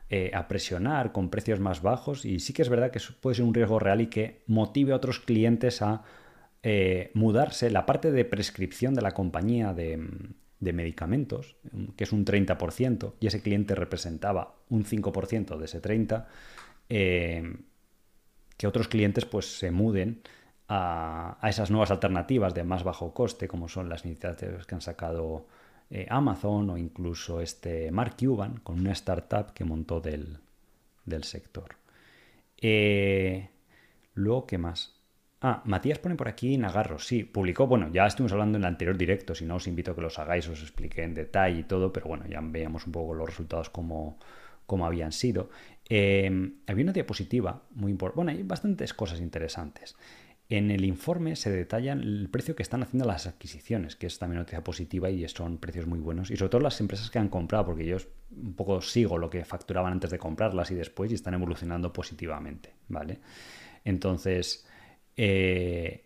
eh, a presionar con precios más bajos y sí que es verdad que puede ser un riesgo real y que motive a otros clientes a eh, mudarse. La parte de prescripción de la compañía de, medicamentos, que es un 30%, y ese cliente representaba un 5% de ese 30%, eh, que otros clientes pues se muden a, a, esas nuevas alternativas de más bajo coste, como son las iniciativas que han sacado eh, Amazon o incluso este Mark Cuban con una startup que montó del, sector. Eh, luego, ¿qué más? Ah, Matías pone por aquí Nagarro. Sí, publicó, bueno, ya estuvimos hablando en el anterior directo, si no os invito a que los hagáis, os expliqué en detalle y todo, pero bueno, ya veíamos un poco los resultados como, como habían sido. Eh, había una diapositiva muy importante, bueno, hay bastantes cosas interesantes. En el informe se detalla el precio que están haciendo las adquisiciones, que es también noticia positiva y son precios muy buenos. Y sobre todo las empresas que han comprado, porque yo un poco sigo lo que facturaban antes de comprarlas y después y están evolucionando positivamente, ¿vale? Entonces, eh,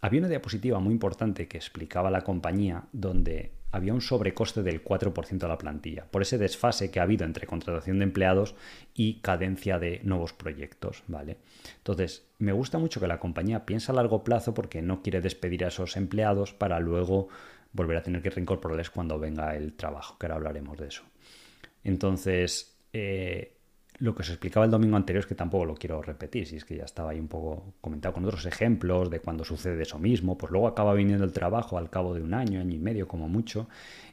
había una diapositiva muy importante que explicaba la compañía donde había un sobrecoste del 4% de la plantilla, por ese desfase que ha habido entre contratación de empleados y cadencia de nuevos proyectos, ¿vale? Entonces, me gusta mucho que la compañía piense a largo plazo porque no quiere despedir a esos empleados para luego volver a tener que reincorporarles cuando venga el trabajo, que ahora hablaremos de eso. Entonces, eh, lo que os explicaba el domingo anterior es que tampoco lo quiero repetir, si es que ya estaba ahí un poco comentado con otros ejemplos de cuando sucede eso mismo, pues luego acaba viniendo el trabajo al cabo de un año, año y medio como mucho,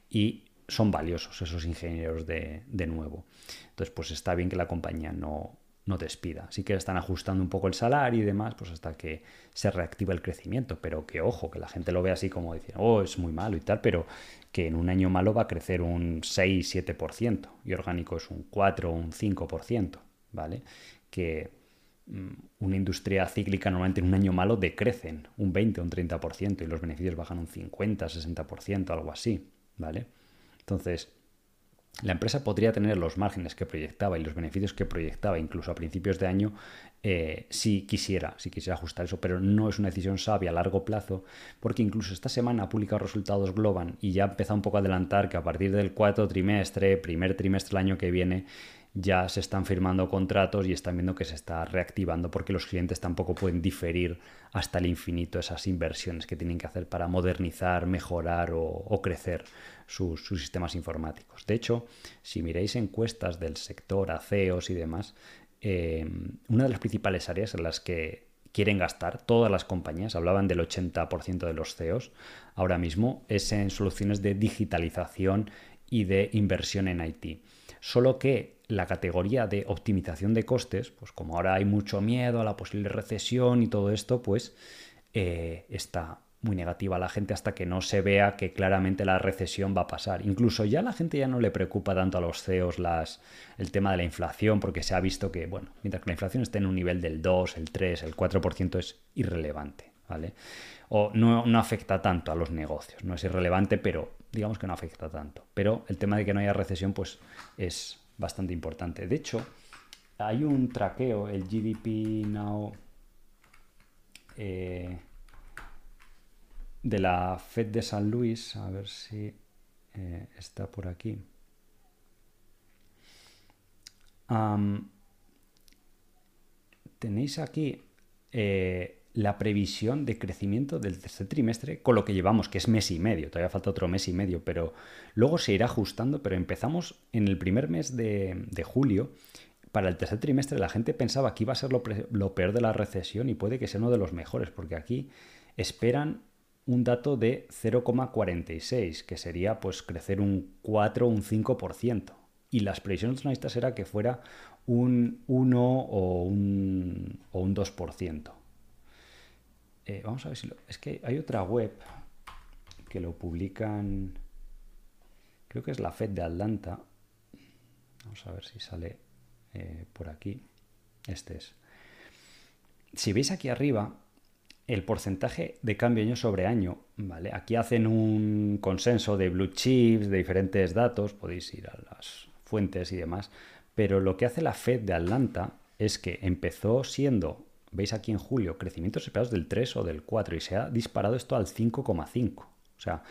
y son valiosos esos ingenieros de, de nuevo. Entonces, pues está bien que la compañía no, no despida. Sí que están ajustando un poco el salario y demás, pues hasta que se reactiva el crecimiento. Pero que ojo, que la gente lo ve así como diciendo, oh, es muy malo y tal, pero que en un año malo va a crecer un 6-7% y orgánico es un 4 o un 5%, ¿vale? Que mm, una industria cíclica normalmente en un año malo decrecen un 20 o un 30% y los beneficios bajan un 50, 60%, algo así, ¿vale? Entonces, la empresa podría tener los márgenes que proyectaba y los beneficios que proyectaba incluso a principios de año eh, si quisiera, si quisiera ajustar eso, pero no es una decisión sabia a largo plazo porque incluso esta semana ha publicado resultados Globan y ya ha empezado un poco a adelantar que a partir del cuarto trimestre, primer trimestre del año que viene, ya se están firmando contratos y están viendo que se está reactivando porque los clientes tampoco pueden diferir hasta el infinito esas inversiones que tienen que hacer para modernizar, mejorar o, crecer sus, sistemas informáticos. De hecho, si miráis encuestas del sector, ACEOS y demás, eh, una de las principales áreas en las que quieren gastar todas las compañías, hablaban del 80% de los CEOs ahora mismo, es en soluciones de digitalización y de inversión en IT. Solo que la categoría de optimización de costes, pues como ahora hay mucho miedo a la posible recesión y todo esto, pues eh, está muy negativa a la gente hasta que no se vea que claramente la recesión va a pasar. Incluso ya la gente ya no le preocupa tanto a los CEOs las, el tema de la inflación, porque se ha visto que, bueno, mientras que la inflación esté en un nivel del 2, el 3, el 4% es irrelevante, ¿vale? O no, no afecta tanto a los negocios, no es irrelevante, pero digamos que no afecta tanto. Pero el tema de que no haya recesión, pues es bastante importante. De hecho, hay un traqueo, el GDP Now eh, de la Fed de San Luis, a ver si eh, está por aquí. tenéis aquí eh, la previsión de crecimiento del tercer trimestre con lo que llevamos, que es mes y medio, todavía falta otro mes y medio, pero luego se irá ajustando, pero empezamos en el primer mes de, julio. Para el tercer trimestre la gente pensaba que iba a ser lo, lo peor de la recesión y puede que sea uno de los mejores, porque aquí esperan un dato de 0,46, que sería pues crecer un 4 o un 5%. Y las previsiones analistas era que fuera un 1 o un, o un 2%. Eh, vamos a ver si lo... Es que hay otra web que lo publican... Creo que es la Fed de Atlanta. Vamos a ver si sale eh, por aquí. Este es. Si veis aquí arriba, el porcentaje de cambio año sobre año, ¿vale? Aquí hacen un consenso de blue chips, de diferentes datos, podéis ir a las fuentes y demás, pero lo que hace la Fed de Atlanta es que empezó siendo veis aquí en julio crecimientos esperados del 3 o del 4 y se ha disparado esto al 5,5. O sea,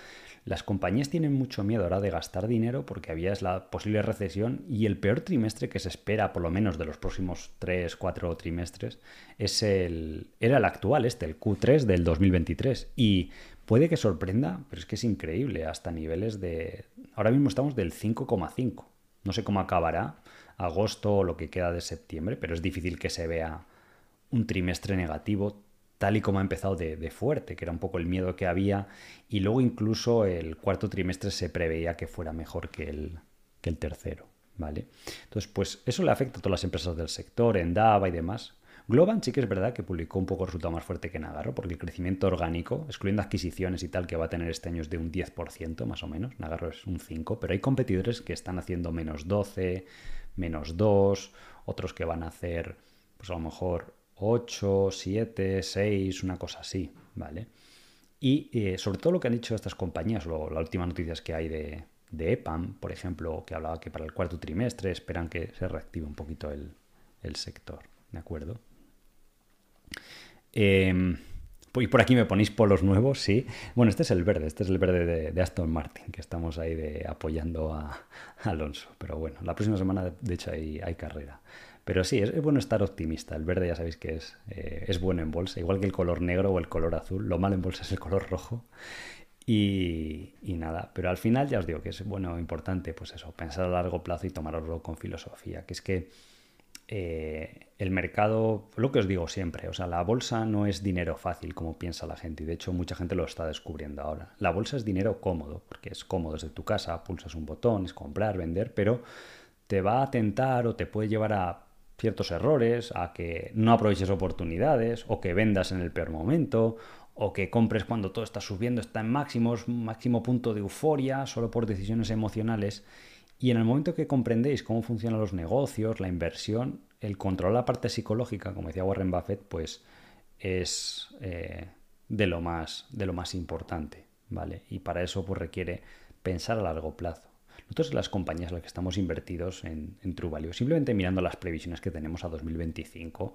las compañías tienen mucho miedo ahora de gastar dinero porque había la posible recesión y el peor trimestre que se espera, por lo menos de los próximos 3, 4 trimestres, es el, era el actual, este, el Q3 del 2023. Y puede que sorprenda, pero es que es increíble, hasta niveles de... Ahora mismo estamos del 5,5. No sé cómo acabará agosto o lo que queda de septiembre, pero es difícil que se vea un trimestre negativo tal y como ha empezado de, fuerte, que era un poco el miedo que había, y luego incluso el cuarto trimestre se preveía que fuera mejor que el, que el tercero. ¿vale? Entonces, pues eso le afecta a todas las empresas del sector, Endava y demás. Globan sí que es verdad que publicó un poco resultado más fuerte que Nagarro, porque el crecimiento orgánico, excluyendo adquisiciones y tal, que va a tener este año es de un 10% más o menos, Nagarro es un 5%, pero hay competidores que están haciendo menos 12, menos 2, otros que van a hacer, pues a lo mejor 8, 7, 6, una cosa así, ¿vale? Y eh, sobre todo lo que han dicho estas compañías, lo, la última noticia que hay de, EPAM, por ejemplo, que hablaba que para el cuarto trimestre esperan que se reactive un poquito el, sector, ¿de acuerdo? Eh, y por aquí me ponéis polos nuevos, sí. Bueno, este es el verde, este es el verde de, Aston Martin, que estamos ahí de, apoyando a, Alonso. Pero bueno, la próxima semana, de hecho, hay carrera. Pero sí, es, bueno estar optimista. El verde ya sabéis que es, eh, es bueno en bolsa, igual que el color negro o el color azul. Lo malo en bolsa es el color rojo. Y, nada. Pero al final ya os digo que es bueno, importante, pues eso, pensar a largo plazo y tomarlo con filosofía, que es que eh, el mercado, lo que os digo siempre, o sea, la bolsa no es dinero fácil como piensa la gente y de hecho mucha gente lo está descubriendo ahora. La bolsa es dinero cómodo, porque es cómodo desde tu casa, pulsas un botón, es comprar, vender, pero te va a tentar o te puede llevar a ciertos errores, a que no aproveches oportunidades o que vendas en el peor momento o que compres cuando todo está subiendo, está en máximos, máximo punto de euforia, solo por decisiones emocionales. Y en el momento que comprendéis cómo funcionan los negocios, la inversión, el control la parte psicológica, como decía Warren Buffett, pues es eh, de, lo más, de lo más importante, ¿vale? Y para eso pues requiere pensar a largo plazo. Nosotros las compañías en las que estamos invertidos en, en simplemente mirando las previsiones que tenemos a 2025,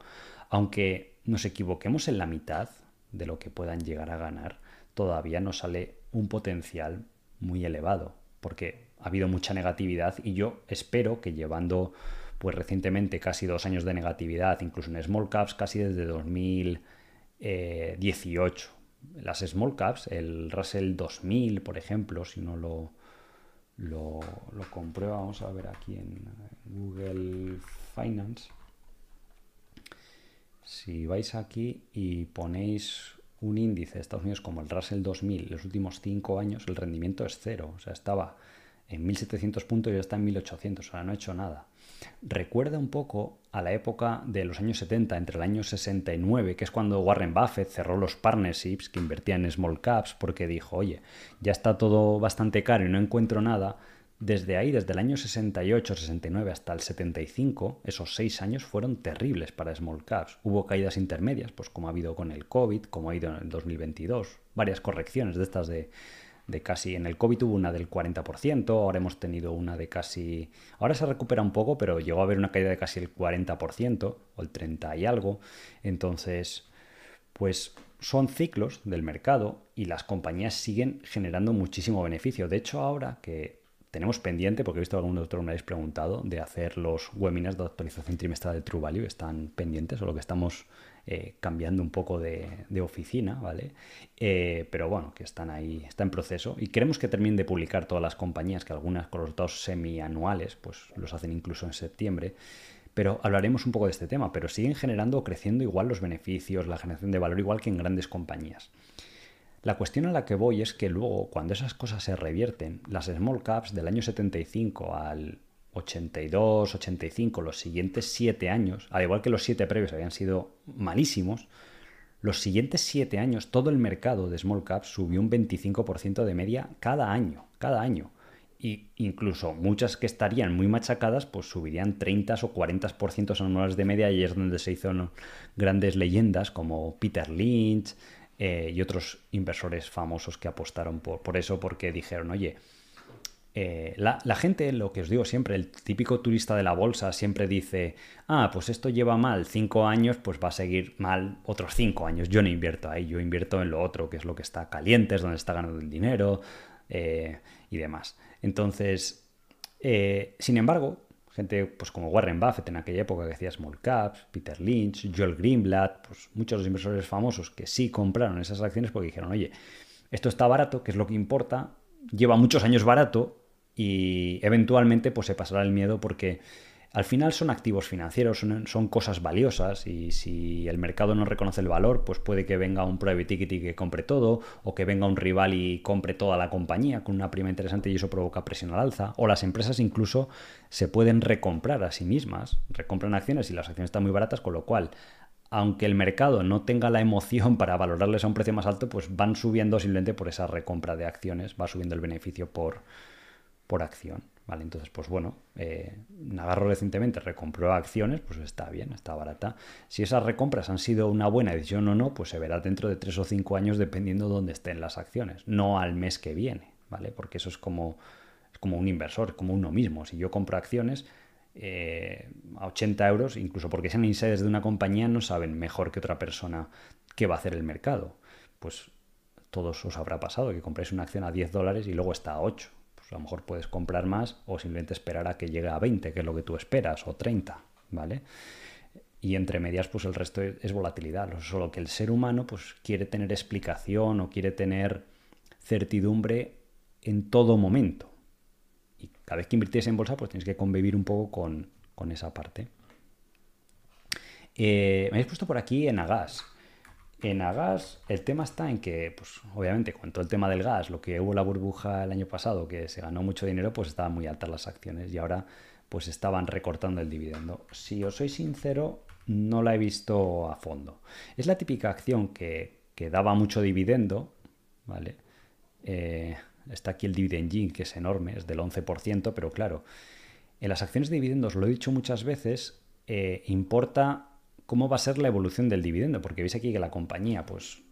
aunque nos equivoquemos en la mitad de lo que puedan llegar a ganar, todavía nos sale un potencial muy elevado, porque ha habido mucha negatividad y yo espero que llevando pues recientemente casi dos años de negatividad, incluso en small caps casi desde 2018. Las small caps, el Russell 2000, por ejemplo, si no lo, lo, lo comprueba, vamos a ver aquí en Google Finance. Si vais aquí y ponéis un índice de Estados Unidos como el Russell 2000, los últimos cinco años el rendimiento es cero. O sea, estaba en 1700 puntos y ya está en 1800. O sea, no ha hecho nada. Recuerda un poco a la época de los años 70, entre el año 69, que es cuando Warren Buffett cerró los partnerships que invertía en small caps porque dijo, oye, ya está todo bastante caro y no encuentro nada. Desde ahí, desde el año 68, 69 hasta el 75, esos seis años fueron terribles para small caps. Hubo caídas intermedias, pues como ha habido con el COVID, como ha ido en el 2022, varias correcciones de estas de, de casi, en el COVID hubo una del 40%, ahora hemos tenido una de casi, ahora se recupera un poco, pero llegó a haber una caída de casi el 40% o el 30 y algo. Entonces, pues son ciclos del mercado y las compañías siguen generando muchísimo beneficio. De hecho, ahora que tenemos pendiente, porque he visto que algún otro me habéis preguntado, de hacer los webinars de actualización trimestral de True Value, están pendientes, o lo que estamos eh, cambiando un poco de, oficina, ¿vale? Eh, pero bueno, que están ahí, está en proceso y queremos que terminen de publicar todas las compañías, que algunas con los resultados semianuales, pues los hacen incluso en septiembre. Pero hablaremos un poco de este tema, pero siguen generando o creciendo igual los beneficios, la generación de valor, igual que en grandes compañías. La cuestión a la que voy es que luego, cuando esas cosas se revierten, las small caps del año 75 al 82, 85, los siguientes 7 años, al igual que los 7 previos habían sido malísimos, los siguientes 7 años todo el mercado de small caps subió un 25% de media cada año, cada año. Y incluso muchas que estarían muy machacadas, pues subirían 30 o 40% anuales de media y es donde se hizo grandes leyendas como Peter Lynch eh, y otros inversores famosos que apostaron por, por eso porque dijeron, oye, eh, la, gente, lo que os digo siempre, el típico turista de la bolsa siempre dice, ah, pues esto lleva mal cinco años, pues va a seguir mal otros cinco años. Yo no invierto ahí, yo invierto en lo otro, que es lo que está caliente, es donde está ganando el dinero eh, y demás. Entonces, eh, sin embargo, gente pues como Warren Buffett en aquella época que decía small caps, Peter Lynch, Joel Greenblatt, pues muchos de los inversores famosos que sí compraron esas acciones porque dijeron, oye, esto está barato, que es lo que importa, lleva muchos años barato, y eventualmente pues se pasará el miedo porque al final son activos financieros, son, cosas valiosas y si el mercado no reconoce el valor, pues puede que venga un private equity que compre todo o que venga un rival y compre toda la compañía con una prima interesante y eso provoca presión al alza. O las empresas incluso se pueden recomprar a sí mismas, recompran acciones y las acciones están muy baratas, con lo cual aunque el mercado no tenga la emoción para valorarles a un precio más alto, pues van subiendo simplemente por esa recompra de acciones, va subiendo el beneficio por, por acción. ¿vale? Entonces, pues bueno, eh, Navarro recientemente recompró acciones, pues está bien, está barata. Si esas recompras han sido una buena decisión o no, pues se verá dentro de tres o cinco años dependiendo de dónde estén las acciones, no al mes que viene, ¿vale? Porque eso es como, es como un inversor, como uno mismo. Si yo compro acciones eh, a 80 euros, incluso porque sean insiders de una compañía, no saben mejor que otra persona qué va a hacer el mercado. Pues todos os habrá pasado que compréis una acción a 10 dólares y luego está a 8 pues a lo mejor puedes comprar más o simplemente esperar a que llegue a 20, que es lo que tú esperas, o 30, ¿vale? Y entre medias, pues el resto es volatilidad. Solo que el ser humano, pues quiere tener explicación o quiere tener certidumbre en todo momento. Y cada vez que invirtís en bolsa, pues tienes que convivir un poco con, esa parte. Eh, me habéis puesto por aquí en Agas. En Agas el tema está en que, pues obviamente, con todo el tema del gas, lo que hubo la burbuja el año pasado, que se ganó mucho dinero, pues estaban muy altas las acciones y ahora pues estaban recortando el dividendo. Si os soy sincero, no la he visto a fondo. Es la típica acción que, daba mucho dividendo, ¿vale? Eh, está aquí el dividend que es enorme, es del 11%, pero claro, en las acciones de dividendos, lo he dicho muchas veces, eh, importa cómo va a ser la evolución del dividendo, porque veis aquí que la compañía, pues,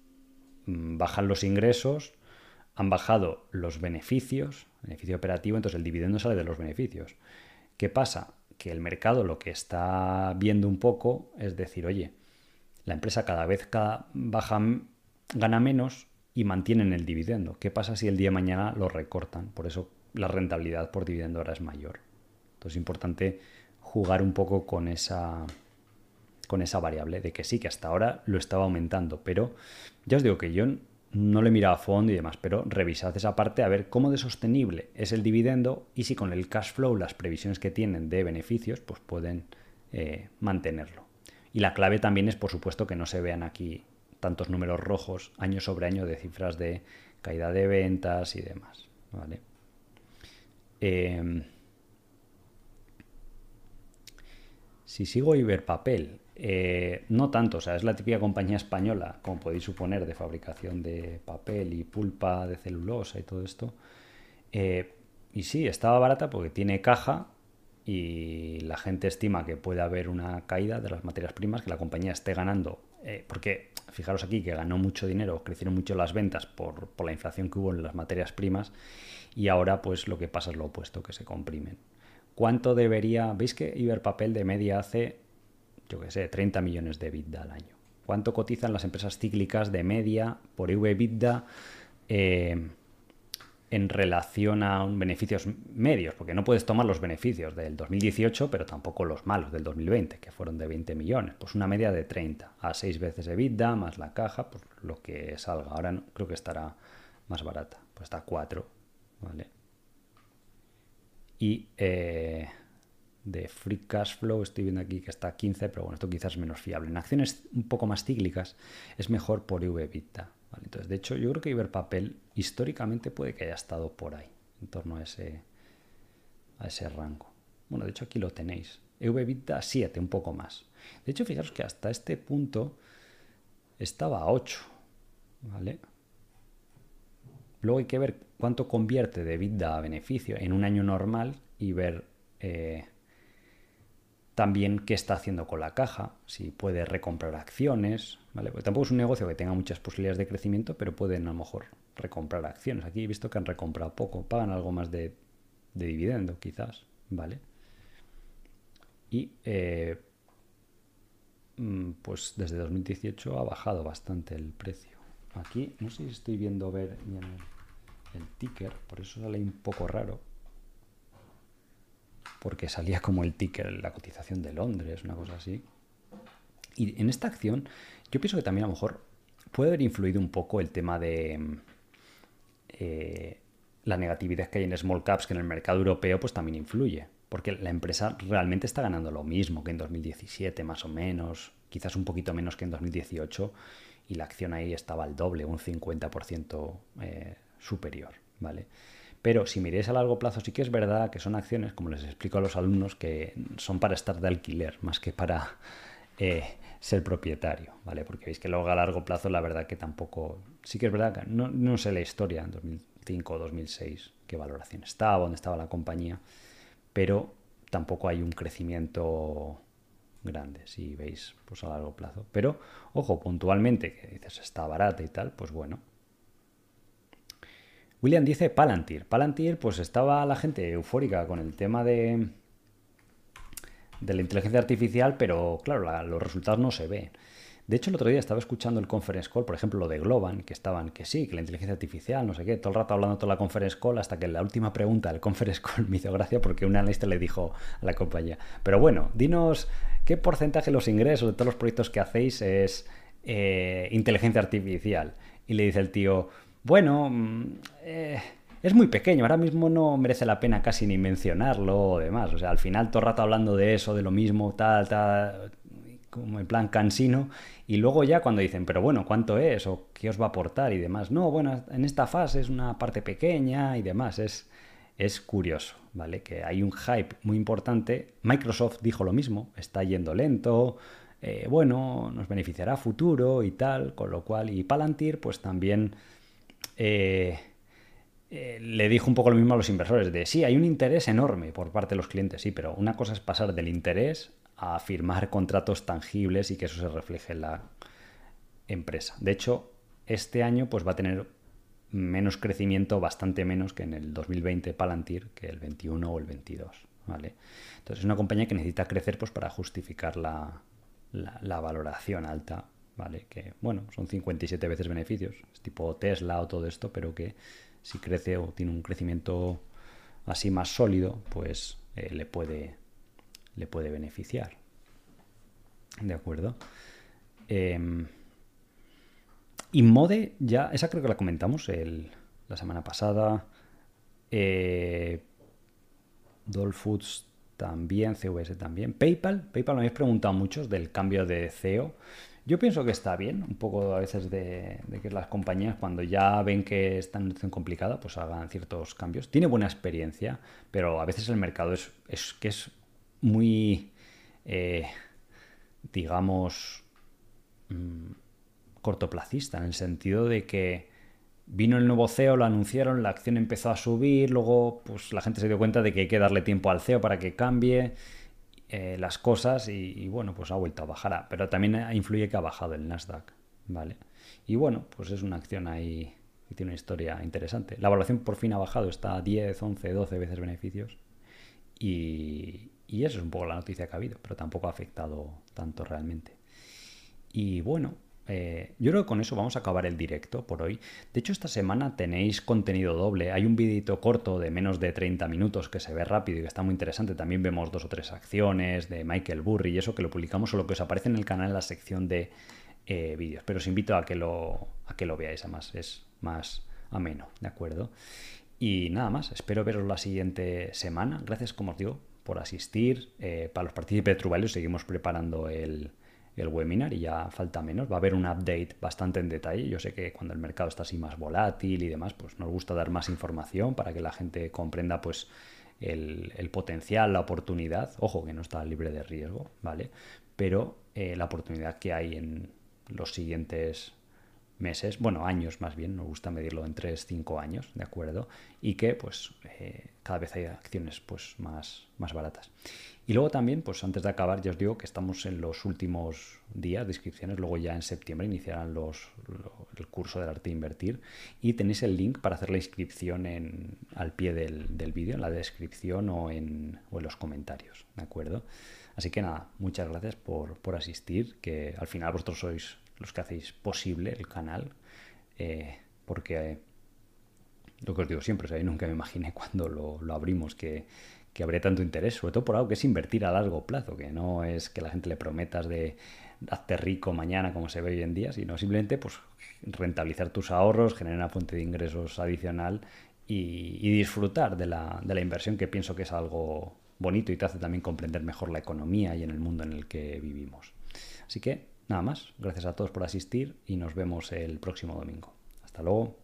mm, bajan los ingresos, han bajado los beneficios, beneficio operativo, entonces el dividendo sale de los beneficios. ¿Qué pasa? Que el mercado lo que está viendo un poco es decir, oye, la empresa cada vez baja, gana menos y mantienen el dividendo. ¿Qué pasa si el día de mañana lo recortan? Por eso la rentabilidad por dividendo ahora es mayor. Entonces es importante jugar un poco con esa, con esa variable de que sí, que hasta ahora lo estaba aumentando, pero ya os digo que yo no le he mirado a fondo y demás, pero revisad esa parte a ver cómo de sostenible es el dividendo y si con el cash flow, las previsiones que tienen de beneficios, pues pueden eh, mantenerlo. Y la clave también es, por supuesto, que no se vean aquí tantos números rojos año sobre año de cifras de caída de ventas y demás. ¿vale? Em, si sigo Iberpapel, eh, no tanto, o sea, es la típica compañía española, como podéis suponer, de fabricación de papel y pulpa de celulosa y todo esto. Eh, y sí, estaba barata porque tiene caja y la gente estima que puede haber una caída de las materias primas, que la compañía esté ganando, eh, porque fijaros aquí que ganó mucho dinero, crecieron mucho las ventas por, por la inflación que hubo en las materias primas y ahora pues lo que pasa es lo opuesto, que se comprimen. ¿Cuánto debería? ¿Veis que Iberpapel de media hace yo qué sé, 30 millones de EBITDA al año. ¿Cuánto cotizan las empresas cíclicas de media por EV-EBITDA eh, en relación a beneficios medios? Porque no puedes tomar los beneficios del 2018, pero tampoco los malos del 2020, que fueron de 20 millones. Pues una media de 30 a 6 veces EBITDA más la caja, pues lo que salga. Ahora creo que estará más barata, pues está 4, ¿vale? Y... Eh, de free cash flow, estoy viendo aquí que está a 15, pero bueno, esto quizás es menos fiable. En acciones un poco más cíclicas es mejor por EV Entonces, de hecho, yo creo que Iberpapel históricamente puede que haya estado por ahí, en torno a ese, a ese rango. Bueno, de hecho aquí lo tenéis. EV 7, un poco más. De hecho, fijaros que hasta este punto estaba a 8, ¿vale? Luego hay que ver cuánto convierte de EBITDA a beneficio en un año normal y ver eh, también qué está haciendo con la caja, si puede recomprar acciones, ¿vale? Tampoco es un negocio que tenga muchas posibilidades de crecimiento, pero pueden a lo mejor recomprar acciones. Aquí he visto que han recomprado poco, pagan algo más de, dividendo quizás, ¿vale? Y eh, mm, pues desde 2018 ha bajado bastante el precio. Aquí no sé si estoy viendo ver el, el ticker, por eso sale un poco raro porque salía como el ticker, la cotización de Londres, una cosa así. Y en esta acción, yo pienso que también a lo mejor puede haber influido un poco el tema de eh, la negatividad que hay en small caps, que en el mercado europeo pues también influye, porque la empresa realmente está ganando lo mismo que en 2017, más o menos, quizás un poquito menos que en 2018, y la acción ahí estaba al doble, un 50% eh, superior, ¿vale? Pero si miréis a largo plazo, sí que es verdad que son acciones, como les explico a los alumnos, que son para estar de alquiler más que para eh, ser propietario, ¿vale? Porque veis que luego a largo plazo, la verdad que tampoco. Sí que es verdad que no, sé la historia en 2005 o 2006, qué valoración estaba, dónde estaba la compañía, pero tampoco hay un crecimiento grande, si veis, pues a largo plazo. Pero, ojo, puntualmente, que dices está barata y tal, pues bueno, William dice Palantir. Palantir, pues estaba la gente eufórica con el tema de, de la inteligencia artificial, pero claro, los resultados no se ven. De hecho, el otro día estaba escuchando el conference call, por ejemplo, lo de Globan, que estaban, que sí, que la inteligencia artificial, no sé qué, todo el rato hablando toda la conference call, hasta que la última pregunta del conference call me hizo gracia porque un analista le dijo a la compañía, pero bueno, dinos qué porcentaje de los ingresos de todos los proyectos que hacéis es eh, inteligencia artificial. Y le dice el tío, bueno, mm, eh, es muy pequeño, ahora mismo no merece la pena casi ni mencionarlo o demás. O sea, al final todo el rato hablando de eso, de lo mismo, tal, tal, como en plan cansino, y luego ya cuando dicen, pero bueno, ¿cuánto es? ¿O qué os va a aportar? Y demás. No, bueno, en esta fase es una parte pequeña y demás. Es, es curioso, ¿vale? Que hay un hype muy importante. Microsoft dijo lo mismo, está yendo lento, eh, bueno, nos beneficiará futuro y tal, con lo cual, y Palantir, pues también eh, eh, le dijo un poco lo mismo a los inversores, de sí, hay un interés enorme por parte de los clientes, sí, pero una cosa es pasar del interés a firmar contratos tangibles y que eso se refleje en la empresa. De hecho, este año pues va a tener menos crecimiento, bastante menos que en el 2020 Palantir, que el 21 o el 22. ¿vale? Entonces es una compañía que necesita crecer pues, para justificar la, la, valoración alta, ¿vale? Que, bueno, son 57 veces beneficios, es tipo Tesla o todo esto, pero que si crece o tiene un crecimiento así más sólido, pues eh, le, puede, le puede beneficiar. ¿De acuerdo? Eh, Inmode, ya, esa creo que la comentamos el, la semana pasada. Eh, Foods también, CVS también. PayPal, PayPal me habéis preguntado muchos del cambio de CEO. Yo pienso que está bien, un poco a veces de, que las compañías cuando ya ven que están en una situación complicada, pues hagan ciertos cambios. Tiene buena experiencia, pero a veces el mercado es, es que es muy, eh, digamos, mm, cortoplacista, en el sentido de que Vino el nuevo CEO, lo anunciaron, la acción empezó a subir, luego pues la gente se dio cuenta de que hay que darle tiempo al CEO para que cambie eh, las cosas y, bueno, pues ha vuelto a bajar. Pero también influye que ha bajado el Nasdaq, ¿vale? Y bueno, pues es una acción ahí que tiene una historia interesante. La evaluación por fin ha bajado, está a 10, 11, 12 veces beneficios y, y eso es un poco la noticia que ha habido, pero tampoco ha afectado tanto realmente. Y bueno, eh, yo creo que con eso vamos a acabar el directo por hoy. De hecho, esta semana tenéis contenido doble. Hay un videito corto de menos de 30 minutos que se ve rápido y que está muy interesante. También vemos dos o tres acciones de Michael Burry y eso que lo publicamos o lo que os aparece en el canal en la sección de eh, vídeos. Pero os invito a que lo, a que lo veáis, además es más ameno, ¿de acuerdo? Y nada más, espero veros la siguiente semana. Gracias, como os digo, por asistir. Eh, para los partícipes de Truvalio seguimos preparando el el webinar y ya falta menos. Va a haber un update bastante en detalle. Yo sé que cuando el mercado está así más volátil y demás, pues nos gusta dar más información para que la gente comprenda pues el, potencial, la oportunidad. Ojo que no está libre de riesgo, ¿vale? Pero eh, la oportunidad que hay en los siguientes meses, bueno, años más bien, nos gusta medirlo en 3, 5 años, ¿de acuerdo? Y que pues eh, cada vez hay acciones pues más, más baratas. Y luego también, pues antes de acabar, ya os digo que estamos en los últimos días de inscripciones, luego ya en septiembre iniciarán los, el curso del arte de invertir y tenéis el link para hacer la inscripción en, al pie del, del vídeo, en la descripción o en, o en los comentarios, ¿de acuerdo? Así que nada, muchas gracias por, por asistir, que al final vosotros sois los que hacéis posible el canal, eh, porque lo que os digo siempre, o sea, nunca me imaginé cuando lo, lo abrimos que que habría tanto interés, sobre todo por algo que es invertir a largo plazo, que no es que la gente le prometas de hazte rico mañana como se ve hoy en día, sino simplemente pues rentabilizar tus ahorros, generar una fuente de ingresos adicional y, disfrutar de la, de la, inversión que pienso que es algo bonito y te hace también comprender mejor la economía y en el mundo en el que vivimos. Así que nada más, gracias a todos por asistir y nos vemos el próximo domingo. Hasta luego.